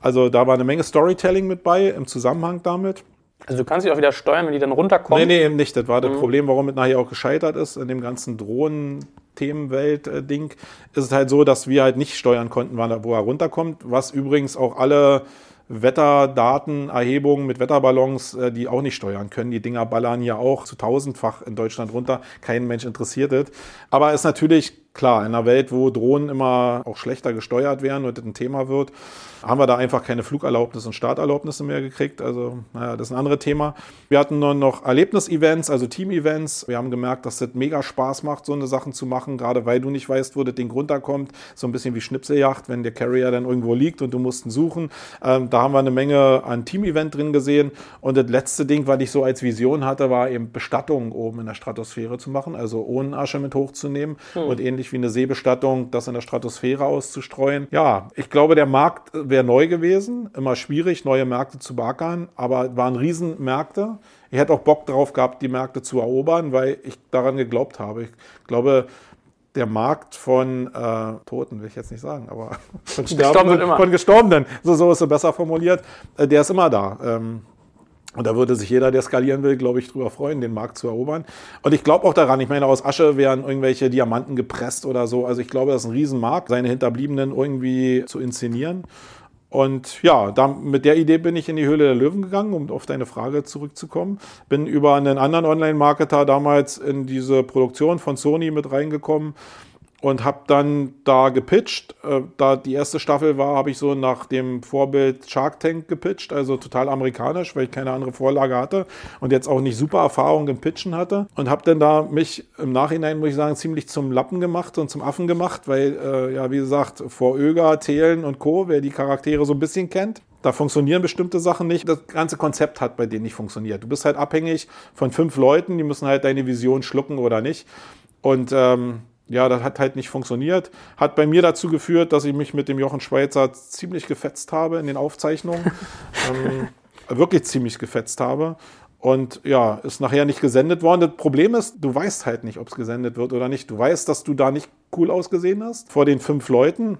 Also da war eine Menge Storytelling mit bei im Zusammenhang damit. Also du kannst dich auch wieder steuern, wenn die dann runterkommen? Nee, nee, eben nicht. Das war das mhm. Problem, warum es nachher auch gescheitert ist in dem ganzen Drohnen. Themenwelt-Ding ist es halt so, dass wir halt nicht steuern konnten, wann er, wo er runterkommt, was übrigens auch alle Wetterdatenerhebungen mit Wetterballons, äh, die auch nicht steuern können. Die Dinger ballern ja auch zu tausendfach in Deutschland runter. Kein Mensch interessiert es. Aber ist natürlich klar, in einer Welt, wo Drohnen immer auch schlechter gesteuert werden und das ein Thema wird, haben wir da einfach keine Flugerlaubnis und Starterlaubnisse mehr gekriegt. Also, naja, das ist ein anderes Thema. Wir hatten nur noch Erlebnisevents, also Team-Events. Wir haben gemerkt, dass das mega Spaß macht, so eine Sachen zu machen, gerade weil du nicht weißt, wo das Ding runterkommt. So ein bisschen wie Schnipseljacht, wenn der Carrier dann irgendwo liegt und du musst ihn suchen. Ähm, da haben wir eine Menge an Team-Event drin gesehen. Und das letzte Ding, was ich so als Vision hatte, war eben Bestattungen oben in der Stratosphäre zu machen, also ohne Asche mit hochzunehmen hm. und ähnlich wie eine Seebestattung, das in der Stratosphäre auszustreuen. Ja, ich glaube, der Markt wäre neu gewesen, immer schwierig, neue Märkte zu beackern, aber waren Riesenmärkte. Ich hätte auch Bock darauf gehabt, die Märkte zu erobern, weil ich daran geglaubt habe. Ich glaube, der Markt von äh, Toten, will ich jetzt nicht sagen, aber von Sterbenden, von Gestorbenen, so, so ist es besser formuliert, äh, der ist immer da. Ähm, und da würde sich jeder, der skalieren will, glaube ich, drüber freuen, den Markt zu erobern. Und ich glaube auch daran, ich meine, aus Asche werden irgendwelche Diamanten gepresst oder so. Also ich glaube, das ist ein Riesenmarkt, seine Hinterbliebenen irgendwie zu inszenieren. Und ja, da, mit der Idee bin ich in die Höhle der Löwen gegangen, um auf deine Frage zurückzukommen. Bin über einen anderen Online-Marketer damals in diese Produktion von Sony mit reingekommen und habe dann da gepitcht. Äh, da die erste Staffel war, habe ich so nach dem Vorbild Shark Tank gepitcht, also total amerikanisch, weil ich keine andere Vorlage hatte und jetzt auch nicht super Erfahrung im Pitchen hatte. Und habe dann da mich im Nachhinein, muss ich sagen, ziemlich zum Lappen gemacht und zum Affen gemacht, weil, äh, ja, wie gesagt, vor Öger, Thelen und Co., wer die Charaktere so ein bisschen kennt, da funktionieren bestimmte Sachen nicht. Das ganze Konzept hat bei denen nicht funktioniert. Du bist halt abhängig von fünf Leuten, die müssen halt deine Vision schlucken oder nicht. Und ähm, ja, das hat halt nicht funktioniert. Hat bei mir dazu geführt, dass ich mich mit dem Jochen Schweizer ziemlich gefetzt habe in den Aufzeichnungen. ähm, wirklich ziemlich gefetzt habe. Und ja, ist nachher nicht gesendet worden. Das Problem ist, du weißt halt nicht, ob es gesendet wird oder nicht. Du weißt, dass du da nicht cool ausgesehen hast vor den fünf Leuten.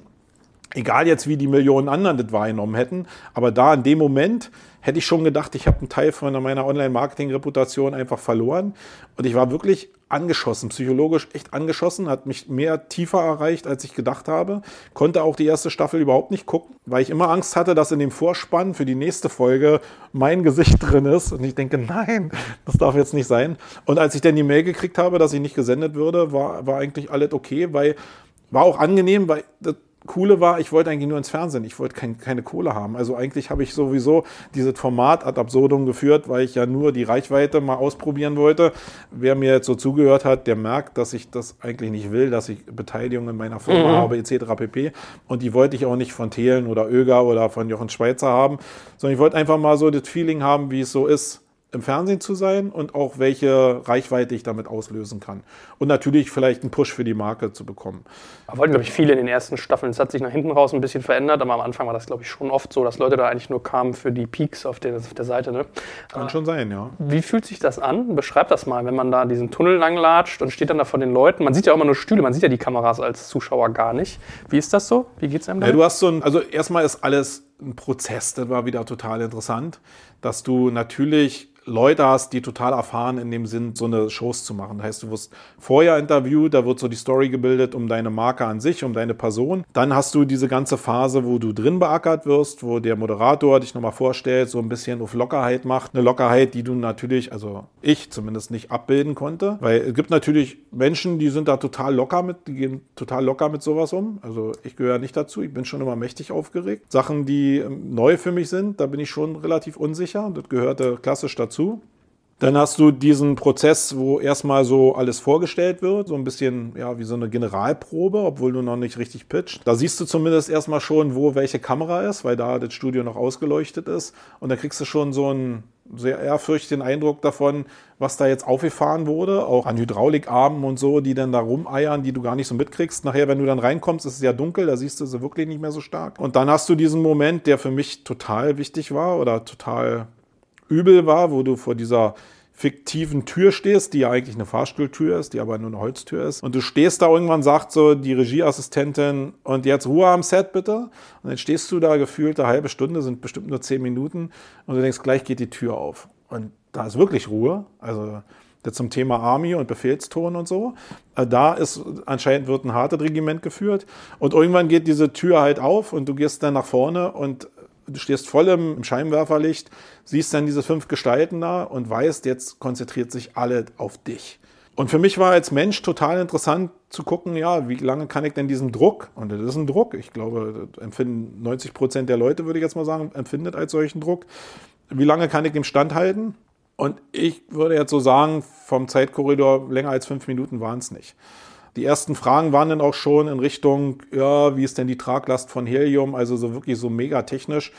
Egal jetzt, wie die Millionen anderen das wahrgenommen hätten. Aber da in dem Moment hätte ich schon gedacht, ich habe einen Teil von meiner Online-Marketing-Reputation einfach verloren. Und ich war wirklich angeschossen, psychologisch echt angeschossen, hat mich mehr tiefer erreicht, als ich gedacht habe. Konnte auch die erste Staffel überhaupt nicht gucken, weil ich immer Angst hatte, dass in dem Vorspann für die nächste Folge mein Gesicht drin ist. Und ich denke, nein, das darf jetzt nicht sein. Und als ich dann die Mail gekriegt habe, dass ich nicht gesendet würde, war, war eigentlich alles okay, weil war auch angenehm, weil das Coole war, ich wollte eigentlich nur ins Fernsehen, ich wollte kein, keine Kohle haben. Also eigentlich habe ich sowieso dieses Format ad absurdum geführt, weil ich ja nur die Reichweite mal ausprobieren wollte. Wer mir jetzt so zugehört hat, der merkt, dass ich das eigentlich nicht will, dass ich Beteiligung in meiner Firma mhm. habe, etc. pp. Und die wollte ich auch nicht von Thelen oder Öger oder von Jochen Schweizer haben, sondern ich wollte einfach mal so das Feeling haben, wie es so ist im Fernsehen zu sein und auch welche Reichweite ich damit auslösen kann. Und natürlich vielleicht einen Push für die Marke zu bekommen. Da wollten, glaube ich, viele in den ersten Staffeln. Es hat sich nach hinten raus ein bisschen verändert, aber am Anfang war das, glaube ich, schon oft so, dass Leute da eigentlich nur kamen für die Peaks auf der, auf der Seite. Ne? Kann schon sein, ja. Wie fühlt sich das an? Beschreib das mal, wenn man da diesen Tunnel langlatscht und steht dann da vor den Leuten. Man sieht ja auch immer nur Stühle, man sieht ja die Kameras als Zuschauer gar nicht. Wie ist das so? Wie geht es einem da? Ja, du hast so ein, also erstmal ist alles ein Prozess, das war wieder total interessant, dass du natürlich Leute hast, die total erfahren in dem Sinn, so eine Shows zu machen. Das heißt, du wirst vorher interviewt, da wird so die Story gebildet um deine Marke an sich, um deine Person. Dann hast du diese ganze Phase, wo du drin beackert wirst, wo der Moderator dich nochmal vorstellt, so ein bisschen auf Lockerheit macht. Eine Lockerheit, die du natürlich, also ich zumindest nicht abbilden konnte. Weil es gibt natürlich Menschen, die sind da total locker mit, die gehen total locker mit sowas um. Also ich gehöre nicht dazu. Ich bin schon immer mächtig aufgeregt. Sachen, die ähm, neu für mich sind, da bin ich schon relativ unsicher. Das gehörte klassisch dazu. Dann hast du diesen Prozess, wo erstmal so alles vorgestellt wird, so ein bisschen ja wie so eine Generalprobe, obwohl du noch nicht richtig pitcht. Da siehst du zumindest erstmal schon, wo welche Kamera ist, weil da das Studio noch ausgeleuchtet ist. Und da kriegst du schon so einen sehr ehrfürchtigen Eindruck davon, was da jetzt aufgefahren wurde, auch an Hydraulikarmen und so, die dann da rumeiern, die du gar nicht so mitkriegst. Nachher, wenn du dann reinkommst, ist es ja dunkel, da siehst du sie wirklich nicht mehr so stark. Und dann hast du diesen Moment, der für mich total wichtig war oder total übel war, wo du vor dieser fiktiven Tür stehst, die ja eigentlich eine Fahrstuhltür ist, die aber nur eine Holztür ist. Und du stehst da irgendwann, sagt so die Regieassistentin, und jetzt Ruhe am Set bitte. Und dann stehst du da gefühlt eine halbe Stunde, sind bestimmt nur zehn Minuten, und du denkst, gleich geht die Tür auf. Und da ist wirklich Ruhe. Also zum Thema Army und Befehlston und so. Äh, da ist anscheinend wird ein hartes Regiment geführt. Und irgendwann geht diese Tür halt auf und du gehst dann nach vorne und du stehst voll im, Scheinwerferlicht, siehst dann diese fünf Gestalten da und weißt, jetzt konzentriert sich alle auf dich. Und für mich war als Mensch total interessant zu gucken, ja, wie lange kann ich denn diesen Druck, und das ist ein Druck, ich glaube, empfinden 90 Prozent der Leute, würde ich jetzt mal sagen, empfindet als solchen Druck, wie lange kann ich dem standhalten? Und ich würde jetzt so sagen, vom Zeitkorridor länger als fünf Minuten waren es nicht. Die ersten Fragen waren dann auch schon in Richtung, ja, wie ist denn die Traglast von Helium? Also so wirklich so mega technisch.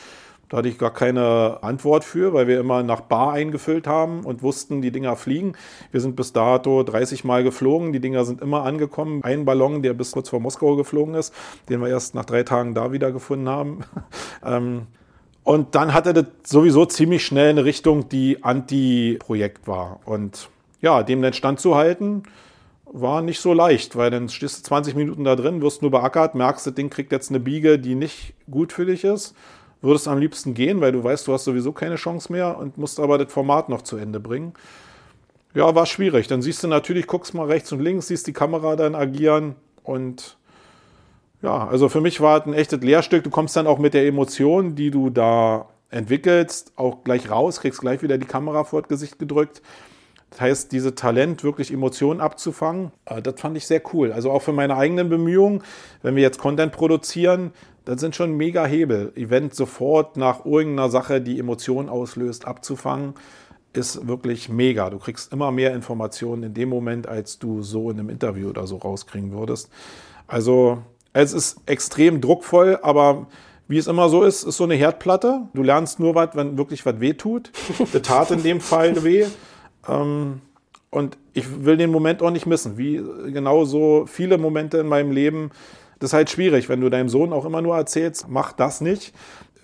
Da hatte ich gar keine Antwort für, weil wir immer nach Bar eingefüllt haben und wussten, die Dinger fliegen. Wir sind bis dato 30 Mal geflogen. Die Dinger sind immer angekommen. Ein Ballon, der bis kurz vor Moskau geflogen ist, den wir erst nach drei Tagen da wieder gefunden haben. Ähm, und dann hatte das sowieso ziemlich schnell eine Richtung, die Anti-Projekt war. Und ja, dem dann standzuhalten, war nicht so leicht, weil dann stehst du 20 Minuten da drin, wirst nur beackert, merkst, das Ding kriegt jetzt eine Biege, die nicht gut für dich ist, würdest am liebsten gehen, weil du weißt, du hast sowieso keine Chance mehr und musst aber das Format noch zu Ende bringen. Ja, war schwierig. Dann siehst du natürlich, guckst mal rechts und links, siehst die Kamera dann agieren und Ja, also für mich war es ein echtes Lehrstück. Du kommst dann auch mit der Emotion, die du da entwickelst, auch gleich raus, kriegst gleich wieder die Kamera vor das Gesicht gedrückt. Das heißt, diese Talent, wirklich Emotionen abzufangen, äh, das fand ich sehr cool. Also auch für meine eigenen Bemühungen, wenn wir jetzt Content produzieren, das sind schon mega Hebel. Event sofort nach irgendeiner Sache, die Emotionen auslöst, abzufangen, ist wirklich mega. Du kriegst immer mehr Informationen in dem Moment, als du so in einem Interview oder so rauskriegen würdest. Also es ist extrem druckvoll, aber wie es immer so ist, ist so eine Herdplatte. Du lernst nur was, wenn wirklich was weh tut. Das tat in dem Fall weh. Ähm, und ich will den Moment auch nicht missen. Wie genau so viele Momente in meinem Leben. Das ist halt schwierig, wenn du deinem Sohn auch immer nur erzählst, mach das nicht.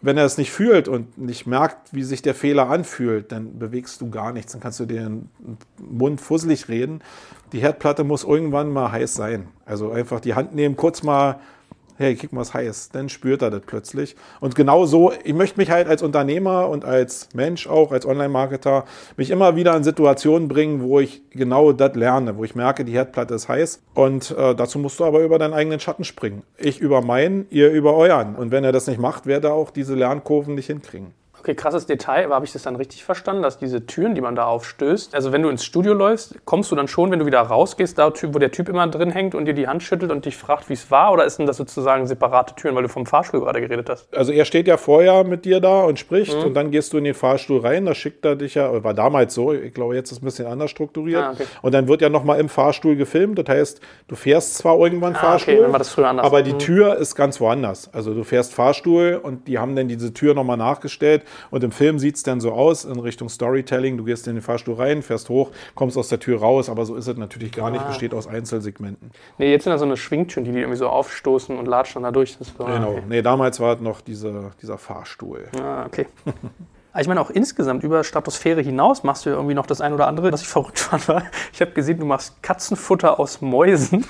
Wenn er es nicht fühlt und nicht merkt, wie sich der Fehler anfühlt, dann bewegst du gar nichts. Dann kannst du den Mund fusselig reden. Die Herdplatte muss irgendwann mal heiß sein. Also einfach die Hand nehmen, kurz mal hey, guck mal, was heiß. Dann spürt er das plötzlich. Und genau so, ich möchte mich halt als Unternehmer und als Mensch auch, als Online-Marketer, mich immer wieder in Situationen bringen, wo ich genau das lerne, wo ich merke, die Herdplatte ist heiß. Und äh, dazu musst du aber über deinen eigenen Schatten springen. Ich über meinen, ihr über euren. Und wenn er das nicht macht, wird er auch diese Lernkurven nicht hinkriegen. Okay, krasses Detail, aber habe ich das dann richtig verstanden, dass diese Türen, die man da aufstößt, also wenn du ins Studio läufst, kommst du dann schon, wenn du wieder rausgehst, da wo der Typ immer drin hängt und dir die Hand schüttelt und dich fragt, wie es war, oder ist denn das sozusagen separate Türen, weil du vom Fahrstuhl gerade geredet hast? Also er steht ja vorher mit dir da und spricht mhm. und dann gehst du in den Fahrstuhl rein, da schickt er dich ja, war damals so, ich glaube jetzt ist es ein bisschen anders strukturiert. Ah, okay. Und dann wird ja nochmal im Fahrstuhl gefilmt, das heißt, du fährst zwar irgendwann ah, Fahrstuhl, okay, dann war das früher anders. aber die mhm. Tür ist ganz woanders. Also du fährst Fahrstuhl und die haben dann diese Tür nochmal nachgestellt und im Film sieht es dann so aus in Richtung Storytelling. Du gehst in den Fahrstuhl rein, fährst hoch, kommst aus der Tür raus, aber so ist es natürlich gar nicht, ah. besteht aus Einzelsegmenten. Nee, jetzt sind da so eine Schwingtüren, die die irgendwie so aufstoßen und latschen da durch. So, genau. Okay. Nee, damals war es noch diese, dieser Fahrstuhl. Ah, okay. Ich meine, auch insgesamt über Stratosphäre hinaus machst du ja irgendwie noch das ein oder andere. Was ich verrückt fand, war, ich habe gesehen, du machst Katzenfutter aus Mäusen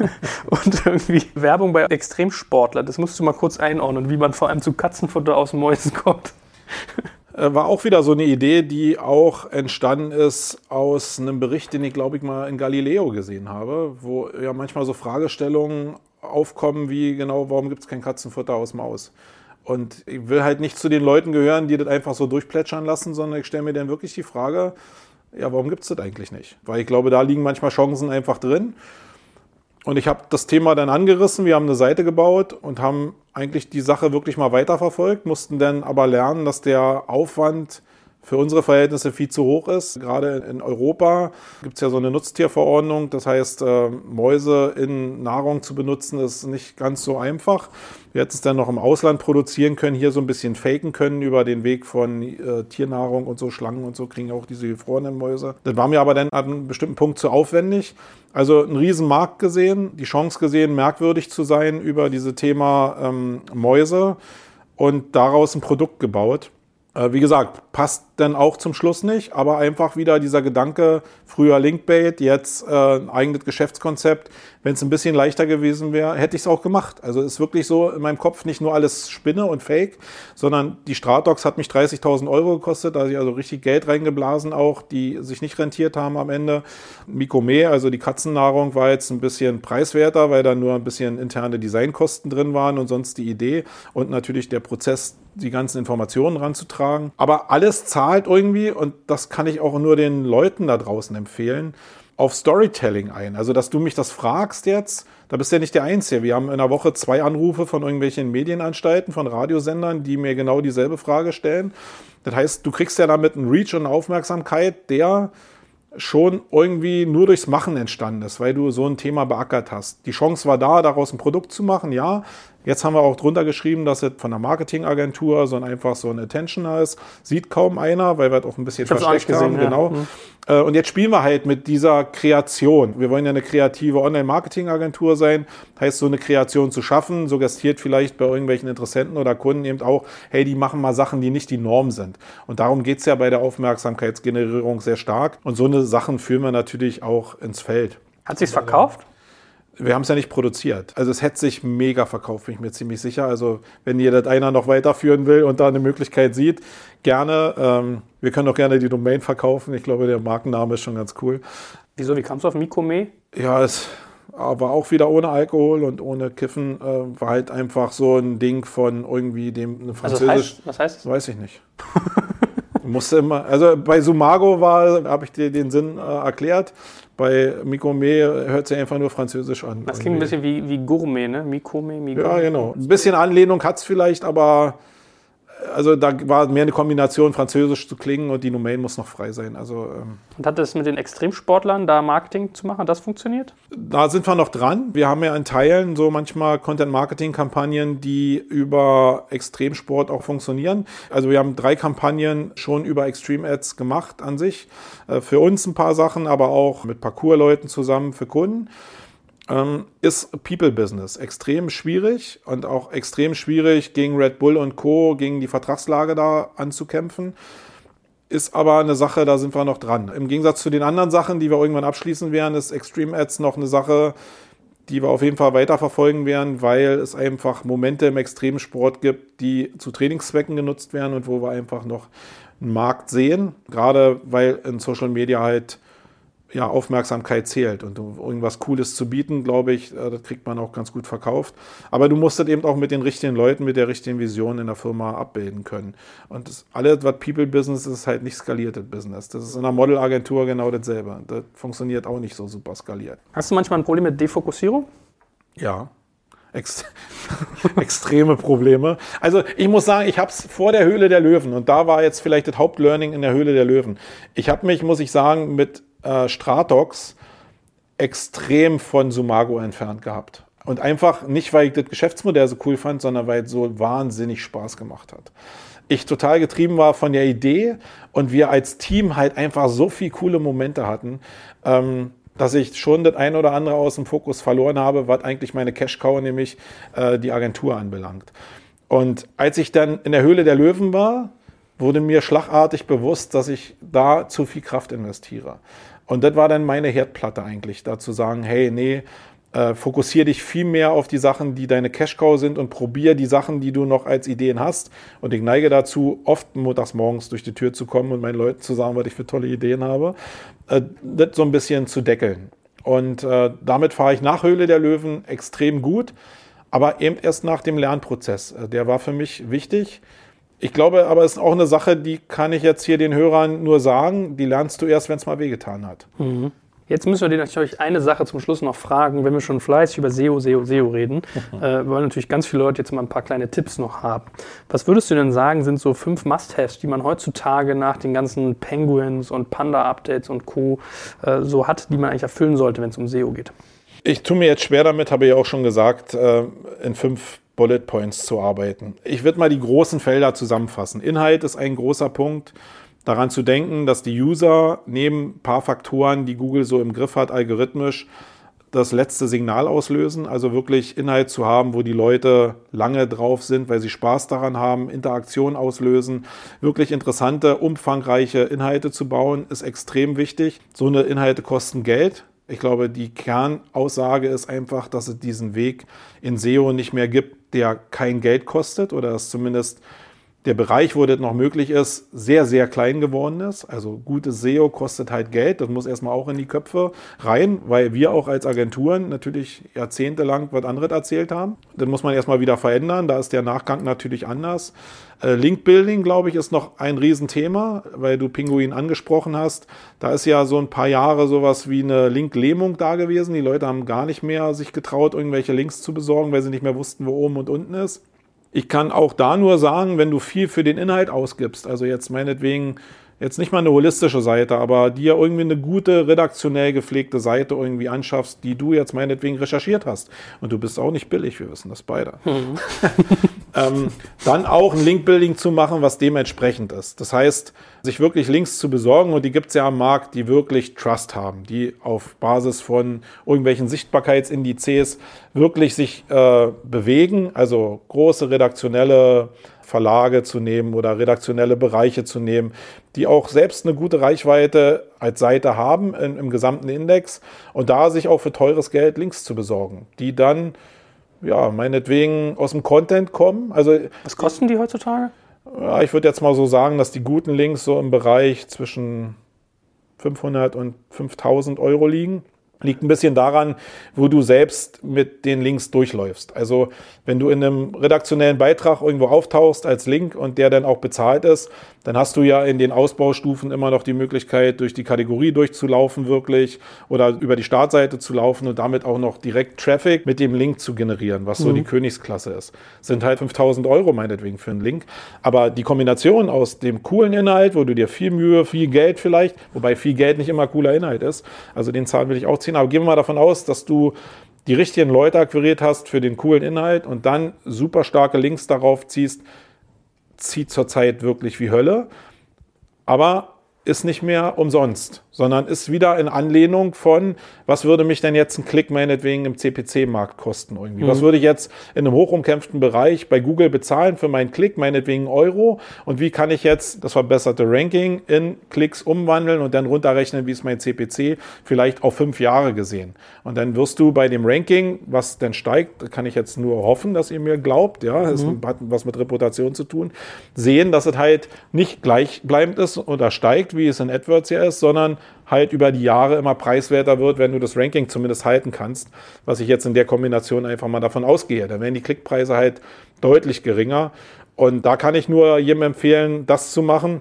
und irgendwie Werbung bei Extremsportler. Das musst du mal kurz einordnen, wie man vor allem zu Katzenfutter aus Mäusen kommt. Äh, war auch wieder so eine Idee, die auch entstanden ist aus einem Bericht, den ich glaube ich mal in Galileo gesehen habe, wo ja manchmal so Fragestellungen aufkommen wie genau, warum gibt es kein Katzenfutter aus Maus? Und ich will halt nicht zu den Leuten gehören, die das einfach so durchplätschern lassen, sondern ich stelle mir dann wirklich die Frage, ja, warum gibt es das eigentlich nicht? Weil ich glaube, da liegen manchmal Chancen einfach drin. Und ich habe das Thema dann angerissen, wir haben eine Seite gebaut und haben eigentlich die Sache wirklich mal weiterverfolgt, mussten dann aber lernen, dass der Aufwand für unsere Verhältnisse viel zu hoch ist. Gerade in Europa gibt es ja so eine Nutztierverordnung. Das heißt, äh, Mäuse in Nahrung zu benutzen, ist nicht ganz so einfach. Wir hätten es dann noch im Ausland produzieren können, hier so ein bisschen faken können über den Weg von äh, Tiernahrung und so, Schlangen und so, kriegen auch diese gefrorenen Mäuse. Das war mir aber dann an einem bestimmten Punkt zu aufwendig. Also ein Riesenmarkt gesehen, die Chance gesehen, merkwürdig zu sein über diese Thema ähm, Mäuse und daraus ein Produkt gebaut. Äh, wie gesagt, passt dann auch zum Schluss nicht, aber einfach wieder dieser Gedanke, früher Linkbait, jetzt äh, ein eigenes Geschäftskonzept. Wenn es ein bisschen leichter gewesen wäre, hätte ich es auch gemacht. Also ist wirklich so in meinem Kopf nicht nur alles Spinne und Fake, sondern die Stratox hat mich 30.000 Euro gekostet, da ich also richtig Geld reingeblasen auch, die sich nicht rentiert haben am Ende. Mikome, also die Katzennahrung, war jetzt ein bisschen preiswerter, weil da nur ein bisschen interne Designkosten drin waren und sonst die Idee und natürlich der Prozess, die ganzen Informationen ranzutragen. Aber alles zahlt irgendwie und das kann ich auch nur den Leuten da draußen empfehlen auf Storytelling ein. Also, dass du mich das fragst jetzt, da bist du ja nicht der Einzige. Wir haben in der Woche zwei Anrufe von irgendwelchen Medienanstalten, von Radiosendern, die mir genau dieselbe Frage stellen. Das heißt, du kriegst ja damit einen Reach und eine Aufmerksamkeit, der schon irgendwie nur durchs Machen entstanden ist, weil du so ein Thema beackert hast. Die Chance war da, daraus ein Produkt zu machen, ja. Jetzt haben wir auch drunter geschrieben, dass es von der Marketingagentur so ein einfach so ein Attentioner ist. Sieht kaum einer, weil wir es auch ein bisschen versteckt gesehen, haben. Ja. Genau. Mhm. Und jetzt spielen wir halt mit dieser Kreation. Wir wollen ja eine kreative Online-Marketing-Agentur sein. Heißt, so eine Kreation zu schaffen, suggestiert vielleicht bei irgendwelchen Interessenten oder Kunden eben auch, hey, die machen mal Sachen, die nicht die Norm sind. Und darum geht's ja bei der Aufmerksamkeitsgenerierung sehr stark. Und so eine Sachen führen wir natürlich auch ins Feld. Hat sich's verkauft? Wir haben es ja nicht produziert. Also es hätte sich mega verkauft, bin ich mir ziemlich sicher. Also wenn ihr das einer noch weiterführen will und da eine Möglichkeit sieht, gerne. Ähm, wir können auch gerne die Domain verkaufen. Ich glaube, der Markenname ist schon ganz cool. Wieso, wie kamst du auf Mikome? Ja, es aber auch wieder ohne Alkohol und ohne Kiffen, äh, war halt einfach so ein Ding von irgendwie dem Französisch. Also was, heißt, was heißt das? Weiß ich nicht. musste immer, also bei Sumago war, habe ich dir den Sinn äh, erklärt. Bei Mikome hört sich einfach nur Französisch an. Das klingt irgendwie. ein bisschen wie, wie Gourmet, ne? Mikome, Mikome. Ja, genau. Ein bisschen Anlehnung hat es vielleicht, aber also da war mehr eine Kombination, Französisch zu klingen und die Domain muss noch frei sein. Also, ähm und hat das mit den Extremsportlern da Marketing zu machen? Das funktioniert? Da sind wir noch dran. Wir haben ja in Teilen so manchmal Content-Marketing-Kampagnen, die über Extremsport auch funktionieren. Also wir haben drei Kampagnen schon über Extreme Ads gemacht an sich. Äh, für uns ein paar Sachen, aber auch mit Parcours-Leuten zusammen für Kunden ähm, ist People-Business. Extrem schwierig und auch extrem schwierig gegen Red Bull und Co., gegen die Vertragslage da anzukämpfen. Ist aber eine Sache, da sind wir noch dran. Im Gegensatz zu den anderen Sachen, die wir irgendwann abschließen werden, ist Extreme Ads noch eine Sache, die wir auf jeden Fall weiterverfolgen werden, weil es einfach Momente im Extremsport gibt, die zu Trainingszwecken genutzt werden und wo wir einfach noch einen Markt sehen. Gerade weil in Social Media halt ja, Aufmerksamkeit zählt. Und irgendwas Cooles zu bieten, glaube ich, äh, das kriegt man auch ganz gut verkauft. Aber du musst das eben auch mit den richtigen Leuten, mit der richtigen Vision in der Firma abbilden können. Und das, alles, was People-Business ist, ist halt nicht skaliertes Business. Das ist in einer Modelagentur genau dasselbe. Das funktioniert auch nicht so super skaliert. Hast du manchmal ein Problem mit Defokussierung? Ja. Ex extreme Probleme. Also ich muss sagen, ich habe es vor der Höhle der Löwen und da war jetzt vielleicht das Hauptlearning in der Höhle der Löwen. Ich habe mich, muss ich sagen, mit äh, Stratox extrem von Sumago entfernt gehabt. Und einfach nicht, weil ich das Geschäftsmodell so cool fand, sondern weil es so wahnsinnig Spaß gemacht hat. Ich total getrieben war von der Idee und wir als Team halt einfach so viele coole Momente hatten, ähm, dass ich schon das ein oder andere aus dem Fokus verloren habe, was eigentlich meine Cash-Cow, nämlich äh, die Agentur anbelangt. Und als ich dann in der Höhle der Löwen war, wurde mir schlagartig bewusst, dass ich da zu viel Kraft investiere. Und das war dann meine Herdplatte eigentlich, da zu sagen, hey, nee, äh, fokussiere dich viel mehr auf die Sachen, die deine Cash-Cow sind und probier die Sachen, die du noch als Ideen hast. Und ich neige dazu, oft montags morgens durch die Tür zu kommen und meinen Leuten zu sagen, was ich für tolle Ideen habe, äh, das so ein bisschen zu deckeln. Und äh, damit fahre ich nach Höhle der Löwen extrem gut, aber eben erst nach dem Lernprozess. Der war für mich wichtig. Ich glaube aber, es ist auch eine Sache, die kann ich jetzt hier den Hörern nur sagen, die lernst du erst, wenn es mal wehgetan hat. Mhm. Jetzt müssen wir natürlich eine Sache zum Schluss noch fragen, wenn wir schon fleißig über SEO, SEO, SEO reden, äh, wollen natürlich ganz viele Leute jetzt mal ein paar kleine Tipps noch haben. Was würdest du denn sagen, sind so fünf Must-Haves, die man heutzutage nach den ganzen Penguins und Panda-Updates und Co. Äh, so hat, die man eigentlich erfüllen sollte, wenn es um SEO geht? Ich tue mir jetzt schwer damit, habe ich auch schon gesagt, äh, in fünf Bullet Points zu arbeiten. Ich würde mal die großen Felder zusammenfassen. Inhalt ist ein großer Punkt. Daran zu denken, dass die User neben ein paar Faktoren, die Google so im Griff hat, algorithmisch das letzte Signal auslösen. Also wirklich Inhalt zu haben, wo die Leute lange drauf sind, weil sie Spaß daran haben, Interaktion auslösen. Wirklich interessante, umfangreiche Inhalte zu bauen, ist extrem wichtig. So eine Inhalte kosten Geld. Ich glaube, die Kernaussage ist einfach, dass es diesen Weg in SEO nicht mehr gibt, der kein Geld kostet oder dass zumindest der Bereich, wo das noch möglich ist, sehr, sehr klein geworden ist. Also gutes SEO kostet halt Geld. Das muss erstmal auch in die Köpfe rein, weil wir auch als Agenturen natürlich jahrzehntelang was anderes erzählt haben. Das muss man erstmal wieder verändern. Da ist der Nachgang natürlich anders. Äh, Link-Building, glaube ich, ist noch ein Riesenthema, weil du Pinguin angesprochen hast. Da ist ja so ein paar Jahre sowas wie eine Link-Lähmung da gewesen. Die Leute haben gar nicht mehr sich getraut, irgendwelche Links zu besorgen, weil sie nicht mehr wussten, wo oben und unten ist. Ich kann auch da nur sagen, wenn du viel für den Inhalt ausgibst, also jetzt meinetwegen jetzt nicht mal eine holistische Seite, aber dir irgendwie eine gute, redaktionell gepflegte Seite irgendwie anschaffst, die du jetzt meinetwegen recherchiert hast. Und du bist auch nicht billig, wir wissen das beide. Mhm. ähm, dann auch ein Link-Building zu machen, was dementsprechend ist. Das heißt, sich wirklich Links zu besorgen und die gibt es ja am Markt, die wirklich Trust haben, die auf Basis von irgendwelchen Sichtbarkeitsindizes wirklich sich äh, bewegen, also große redaktionelle Verlage zu nehmen oder redaktionelle Bereiche zu nehmen, die auch selbst eine gute Reichweite als Seite haben im, im gesamten Index und da sich auch für teures Geld Links zu besorgen, die dann ja, meinetwegen aus dem Content kommen. Also, Was kosten die heutzutage? Ja, ich würde jetzt mal so sagen, dass die guten Links so im Bereich zwischen 500 und 5000 Euro liegen. Liegt ein bisschen daran, wo du selbst mit den Links durchläufst. Also wenn du in einem redaktionellen Beitrag irgendwo auftauchst als Link und der dann auch bezahlt ist, dann hast du ja in den Ausbaustufen immer noch die Möglichkeit, durch die Kategorie durchzulaufen wirklich oder über die Startseite zu laufen und damit auch noch direkt Traffic mit dem Link zu generieren, was mhm. so die Königsklasse ist. Sind halt 5000 Euro meinetwegen für einen Link. Aber die Kombination aus dem coolen Inhalt, wo du dir viel Mühe, viel Geld vielleicht, wobei viel Geld nicht immer cooler Inhalt ist, also den Zahlen will ich auch ziehen, aber gehen wir mal davon aus, dass du die richtigen Leute akquiriert hast für den coolen Inhalt und dann super starke Links darauf ziehst, zieht zurzeit wirklich wie Hölle. Aber ist nicht mehr umsonst, sondern ist wieder in Anlehnung von, was würde mich denn jetzt ein Klick meinetwegen im CPC-Markt kosten irgendwie? Mhm. Was würde ich jetzt in einem hochumkämpften Bereich bei Google bezahlen für meinen Klick, meinetwegen Euro? Und wie kann ich jetzt das verbesserte Ranking in Klicks umwandeln und dann runterrechnen, wie ist mein CPC vielleicht auf fünf Jahre gesehen? Und dann wirst du bei dem Ranking, was denn steigt, kann ich jetzt nur hoffen, dass ihr mir glaubt, ja, es mhm. hat was mit Reputation zu tun, sehen, dass es halt nicht gleichbleibend ist oder steigt, wie es in AdWords ja ist, sondern halt über die Jahre immer preiswerter wird, wenn du das Ranking zumindest halten kannst, was ich jetzt in der Kombination einfach mal davon ausgehe. Dann werden die Klickpreise halt deutlich geringer. Und da kann ich nur jedem empfehlen, das zu machen.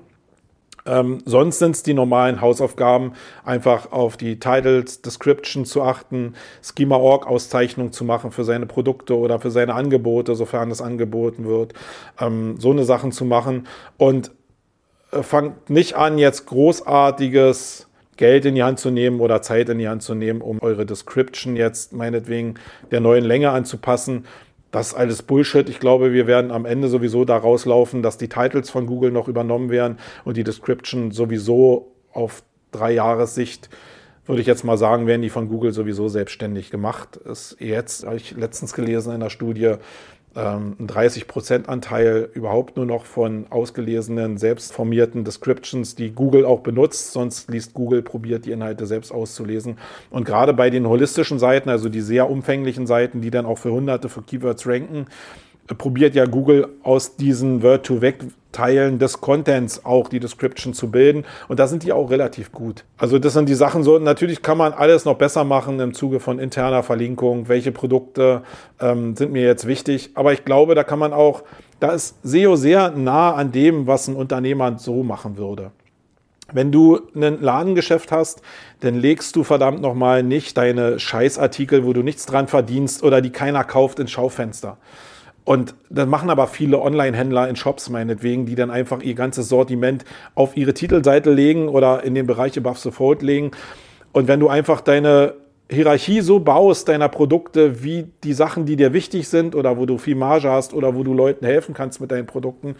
Ähm, sonst sind es die normalen Hausaufgaben, einfach auf die Titles, Description zu achten, Schema-Org-Auszeichnung zu machen für seine Produkte oder für seine Angebote, sofern es angeboten wird, ähm, so eine Sachen zu machen. Und äh, fangt nicht an, jetzt großartiges Geld in die Hand zu nehmen oder Zeit in die Hand zu nehmen, um eure Description jetzt meinetwegen der neuen Länge anzupassen. Das ist alles Bullshit. Ich glaube, wir werden am Ende sowieso da rauslaufen, dass die Titles von Google noch übernommen werden und die Description sowieso auf drei Jahressicht würde ich jetzt mal sagen, werden die von Google sowieso selbstständig gemacht. Ist jetzt, habe ich letztens gelesen in einer Studie, ähm, ein 30%-Anteil überhaupt nur noch von ausgelesenen, selbstformierten Descriptions, die Google auch benutzt. Sonst liest Google, probiert die Inhalte selbst auszulesen. Und gerade bei den holistischen Seiten, also die sehr umfänglichen Seiten, die dann auch für hunderte für Keywords ranken, probiert ja Google aus diesen Word-to-Vec-Teilen des Contents auch die Description zu bilden. Und da sind die auch relativ gut. Also das sind die Sachen so, natürlich kann man alles noch besser machen im Zuge von interner Verlinkung. Welche Produkte ähm, sind mir jetzt wichtig? Aber ich glaube, da kann man auch, da ist SEO sehr nah an dem, was ein Unternehmer so machen würde. Wenn du ein Ladengeschäft hast, dann legst du verdammt nochmal nicht deine Scheißartikel, wo du nichts dran verdienst oder die keiner kauft, ins Schaufenster. Und das machen aber viele Online-Händler in Shops meinetwegen, die dann einfach ihr ganzes Sortiment auf ihre Titelseite legen oder in den Bereich Above the Fold legen. Und wenn du einfach deine Hierarchie so baust deiner Produkte, wie die Sachen, die dir wichtig sind oder wo du viel Marge hast oder wo du Leuten helfen kannst mit deinen Produkten,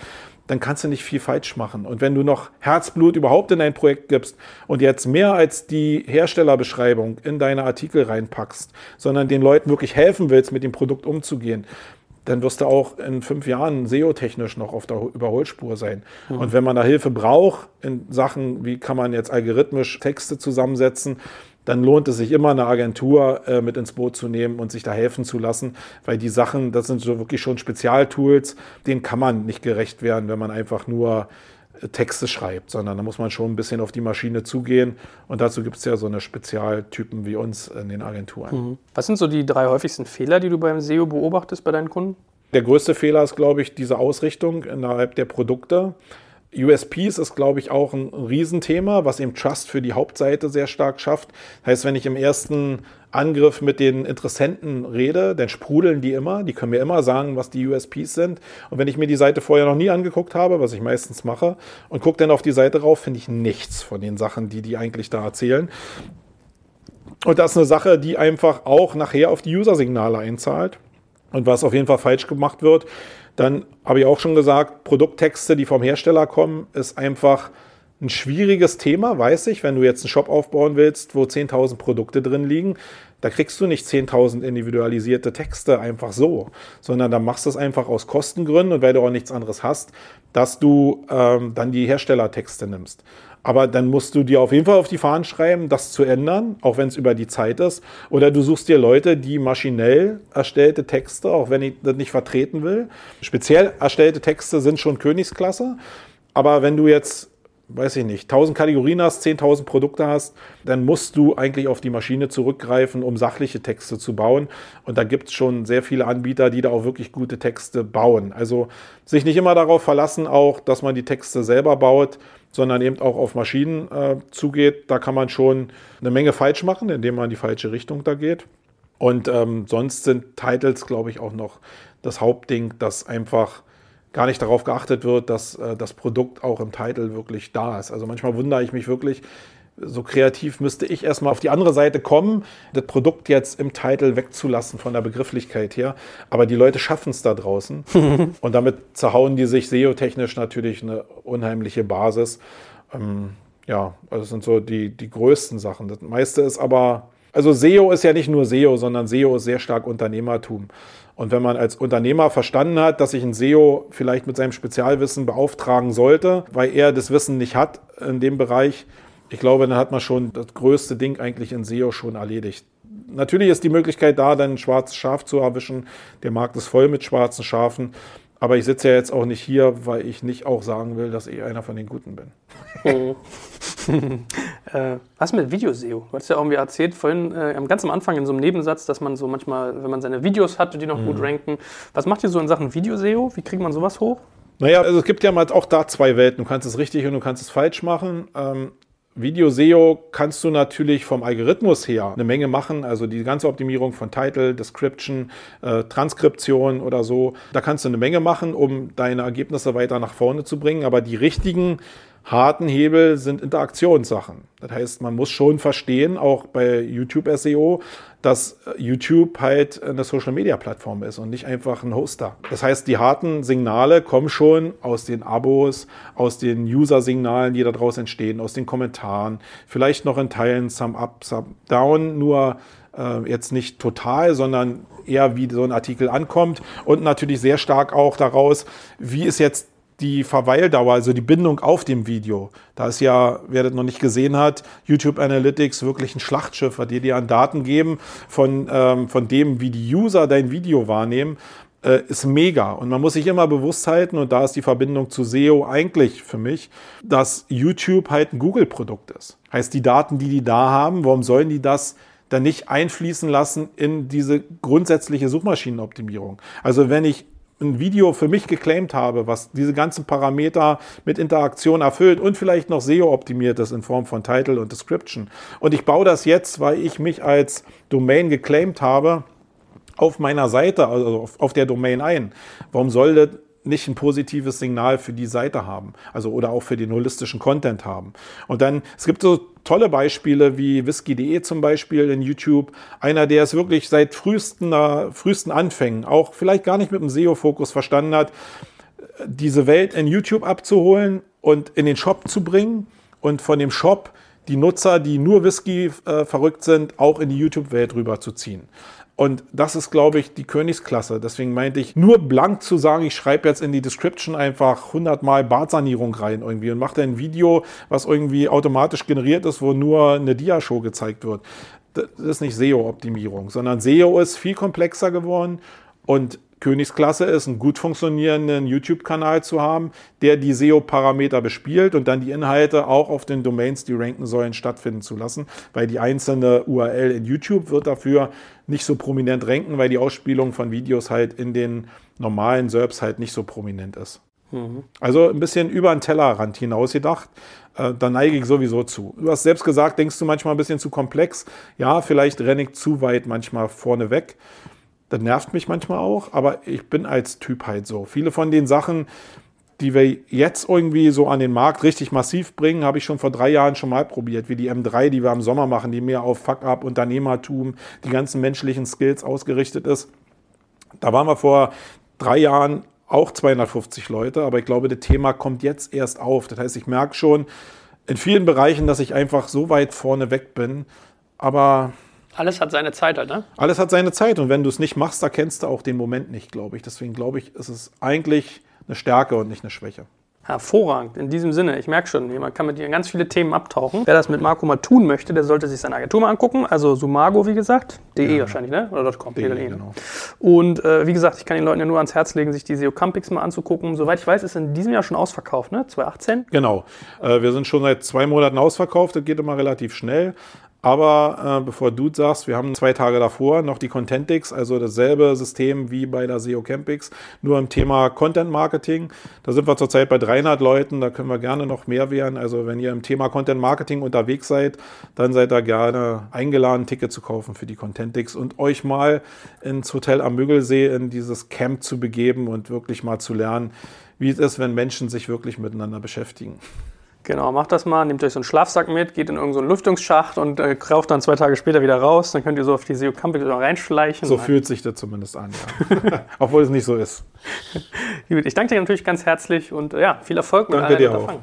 dann kannst du nicht viel falsch machen. Und wenn du noch Herzblut überhaupt in dein Projekt gibst und jetzt mehr als die Herstellerbeschreibung in deine Artikel reinpackst, sondern den Leuten wirklich helfen willst, mit dem Produkt umzugehen, dann wirst du auch in fünf Jahren SEO-technisch noch auf der Überholspur sein. Mhm. Und wenn man da Hilfe braucht in Sachen, wie kann man jetzt algorithmisch Texte zusammensetzen, dann lohnt es sich immer, eine Agentur äh, mit ins Boot zu nehmen und sich da helfen zu lassen, weil die Sachen, das sind so wirklich schon Spezialtools, denen kann man nicht gerecht werden, wenn man einfach nur Texte schreibt, sondern da muss man schon ein bisschen auf die Maschine zugehen. Und dazu gibt es ja so eine Spezialtypen wie uns in den Agenturen. Mhm. Was sind so die drei häufigsten Fehler, die du beim SEO beobachtest bei deinen Kunden? Der größte Fehler ist, glaube ich, diese Ausrichtung innerhalb der Produkte. USPs ist, glaube ich, auch ein Riesenthema, was eben Trust für die Hauptseite sehr stark schafft. Heißt, wenn ich im ersten Angriff mit den Interessenten rede, dann sprudeln die immer. Die können mir immer sagen, was die USPs sind. Und wenn ich mir die Seite vorher noch nie angeguckt habe, was ich meistens mache, und gucke dann auf die Seite rauf, finde ich nichts von den Sachen, die die eigentlich da erzählen. Und das ist eine Sache, die einfach auch nachher auf die User-Signale einzahlt. Und was auf jeden Fall falsch gemacht wird, dann habe ich auch schon gesagt, Produkttexte, die vom Hersteller kommen, ist einfach ein schwieriges Thema, weiß ich. Wenn du jetzt einen Shop aufbauen willst, wo 10.000 Produkte drin liegen, da kriegst du nicht 10.000 individualisierte Texte einfach so, sondern da machst du es einfach aus Kostengründen und weil du auch nichts anderes hast, dass du ähm, dann die Herstellertexte nimmst. Aber dann musst du dir auf jeden Fall auf die Fahnen schreiben, das zu ändern, auch wenn es über die Zeit ist. Oder du suchst dir Leute, die maschinell erstellte Texte, auch wenn ich das nicht vertreten will. Speziell erstellte Texte sind schon Königsklasse. Aber wenn du jetzt weiß ich nicht, 1000 Kategorien hast, 10.000 Produkte hast, dann musst du eigentlich auf die Maschine zurückgreifen, um sachliche Texte zu bauen. Und da gibt es schon sehr viele Anbieter, die da auch wirklich gute Texte bauen. Also sich nicht immer darauf verlassen, auch, dass man die Texte selber baut, sondern eben auch auf Maschinen äh, zugeht. Da kann man schon eine Menge falsch machen, indem man in die falsche Richtung da geht. Und ähm, sonst sind Titles, glaube ich, auch noch das Hauptding, dass einfach gar nicht darauf geachtet wird, dass äh, das Produkt auch im Titel wirklich da ist. Also manchmal wundere ich mich wirklich, so kreativ müsste ich erstmal auf die andere Seite kommen, das Produkt jetzt im Titel wegzulassen von der Begrifflichkeit her. Aber die Leute schaffen es da draußen. und damit zerhauen die sich SEO-technisch natürlich eine unheimliche Basis. Ähm, ja, also das sind so die, die größten Sachen. Das meiste ist aber, also SEO ist ja nicht nur SEO, sondern SEO ist sehr stark Unternehmertum. Und wenn man als Unternehmer verstanden hat, dass sich ein SEO vielleicht mit seinem Spezialwissen beauftragen sollte, weil er das Wissen nicht hat in dem Bereich, ich glaube, dann hat man schon das größte Ding eigentlich in SEO schon erledigt. Natürlich ist die Möglichkeit da, dann ein schwarzes Schaf zu erwischen. Der Markt ist voll mit schwarzen Schafen. Aber ich sitze ja jetzt auch nicht hier, weil ich nicht auch sagen will, dass ich einer von den Guten bin. äh, was mit Videoseo? Du hast ja irgendwie erzählt, vorhin äh, ganz am Anfang in so einem Nebensatz, dass man so manchmal, wenn man seine Videos hat, die noch mhm. gut ranken. Was macht ihr so in Sachen Videoseo? Wie kriegt man sowas hoch? Naja, also es gibt ja mal auch da zwei Welten. Du kannst es richtig und du kannst es falsch machen. Ähm, Video-SEO kannst du natürlich vom Algorithmus her eine Menge machen, also die ganze Optimierung von Title, Description, äh, Transkription oder so. Da kannst du eine Menge machen, um deine Ergebnisse weiter nach vorne zu bringen. Aber die richtigen harten Hebel sind Interaktionssachen. Das heißt, man muss schon verstehen, auch bei YouTube SEO, dass YouTube halt eine Social Media Plattform ist und nicht einfach ein Hoster. Das heißt, die harten Signale kommen schon aus den Abos, aus den User-Signalen, die daraus entstehen, aus den Kommentaren, vielleicht noch in Teilen Sum Up, Sum Down, nur äh, jetzt nicht total, sondern eher wie so ein Artikel ankommt und natürlich sehr stark auch daraus, wie ist jetzt die Verweildauer, also die Bindung auf dem Video. Da ist ja, wer das noch nicht gesehen hat, YouTube Analytics wirklich ein Schlachtschiff, was dir dir an Daten geben von, ähm, von dem, wie die User dein Video wahrnehmen, äh, ist mega. Und man muss sich immer bewusst halten, und da ist die Verbindung zu SEO eigentlich für mich, dass YouTube halt ein Google-Produkt ist. Heißt, die Daten, die die da haben, warum sollen die das dann nicht einfließen lassen in diese grundsätzliche Suchmaschinenoptimierung? Also wenn ich ein Video für mich geclaimt habe, was diese ganzen Parameter mit Interaktion erfüllt und vielleicht noch SEO optimiert ist in Form von Title und Description. Und ich baue das jetzt, weil ich mich als Domain geclaimt habe, auf meiner Seite, also auf, der Domain ein. Warum soll das nicht ein positives Signal für die Seite haben, also oder auch für den holistischen Content haben. Und dann, es gibt so tolle Beispiele wie whisky.de zum Beispiel in YouTube. Einer, der es wirklich seit frühesten, frühesten Anfängen, auch vielleicht gar nicht mit dem SEO-Fokus verstanden hat, diese Welt in YouTube abzuholen und in den Shop zu bringen und von dem Shop die Nutzer, die nur Whisky äh, verrückt sind, auch in die YouTube-Welt rüberzuziehen. Und das ist, glaube ich, die Königsklasse. Deswegen meinte ich, nur blank zu sagen, ich schreibe jetzt in die Description einfach 100 Mal Bartsanierung rein irgendwie und mache ein Video, was irgendwie automatisch generiert ist, wo nur eine Dia-Show gezeigt wird. Das ist nicht SEO-Optimierung, sondern SEO ist viel komplexer geworden und Königsklasse ist, einen gut funktionierenden YouTube-Kanal zu haben, der die SEO-Parameter bespielt und dann die Inhalte auch auf den Domains, die ranken sollen, stattfinden zu lassen, weil die einzelne URL in YouTube wird dafür nicht so prominent ranken, weil die Ausspielung von Videos halt in den normalen SERPs halt nicht so prominent ist. Mhm. Also ein bisschen über den Tellerrand hinaus gedacht. Äh, da neige ich sowieso zu. Du hast selbst gesagt, denkst du manchmal ein bisschen zu komplex. Ja, vielleicht renne ich zu weit manchmal vorne weg. Das nervt mich manchmal auch, aber ich bin als Typ halt so. Viele von den Sachen, die wir jetzt irgendwie so an den Markt richtig massiv bringen, habe ich schon vor drei Jahren schon mal probiert, wie die M3, die wir im Sommer machen, die mehr auf Fuck-up, Unternehmertum, die ganzen menschlichen Skills ausgerichtet ist. Da waren wir vor drei Jahren auch 250 Leute, aber ich glaube, das Thema kommt jetzt erst auf. Das heißt, ich merke schon in vielen Bereichen, dass ich einfach so weit vorne weg bin, aber alles hat seine Zeit halt, ne? Alles hat seine Zeit und wenn du es nicht machst, erkennst du auch den Moment nicht, glaube ich. Deswegen glaube ich, ist es eigentlich eine Stärke und nicht eine Schwäche. Hervorragend. In diesem Sinne, ich merke schon, man kann mit dir ganz viele Themen abtauchen. Wer das mit Marco mal tun möchte, der sollte sich seine Agentur mal angucken. Also Sumago, wie gesagt, de ja. wahrscheinlich, ne? Oder .com. De, genau. Und äh, wie gesagt, ich kann den Leuten ja nur ans Herz legen, sich die SEO Campix mal anzugucken. Soweit ich weiß, ist in diesem Jahr schon ausverkauft, ne? 2018? Genau. Äh, wir sind schon seit zwei Monaten ausverkauft. Das geht immer relativ schnell. Aber äh, bevor du sagst, wir haben zwei Tage davor noch die Contentix, also dasselbe System wie bei der SEO Campix, nur im Thema Content Marketing. Da sind wir zurzeit bei 300 Leuten, da können wir gerne noch mehr werden. Also wenn ihr im Thema Content Marketing unterwegs seid, dann seid ihr gerne eingeladen, Ticket zu kaufen für die Contentix und euch mal ins Hotel am Müggelsee in dieses Camp zu begeben und wirklich mal zu lernen, wie es ist, wenn Menschen sich wirklich miteinander beschäftigen. Genau, macht das mal, nehmt euch so einen Schlafsack mit, geht in irgendeinen so Lüftungsschacht und äh, kauft dann zwei Tage später wieder raus. Dann könnt ihr so auf die SEO Camping reinschleichen. So fühlt sich das zumindest an, ja. Obwohl es nicht so ist. Gut, ich danke dir natürlich ganz herzlich und ja, viel Erfolg mit danke dir auch.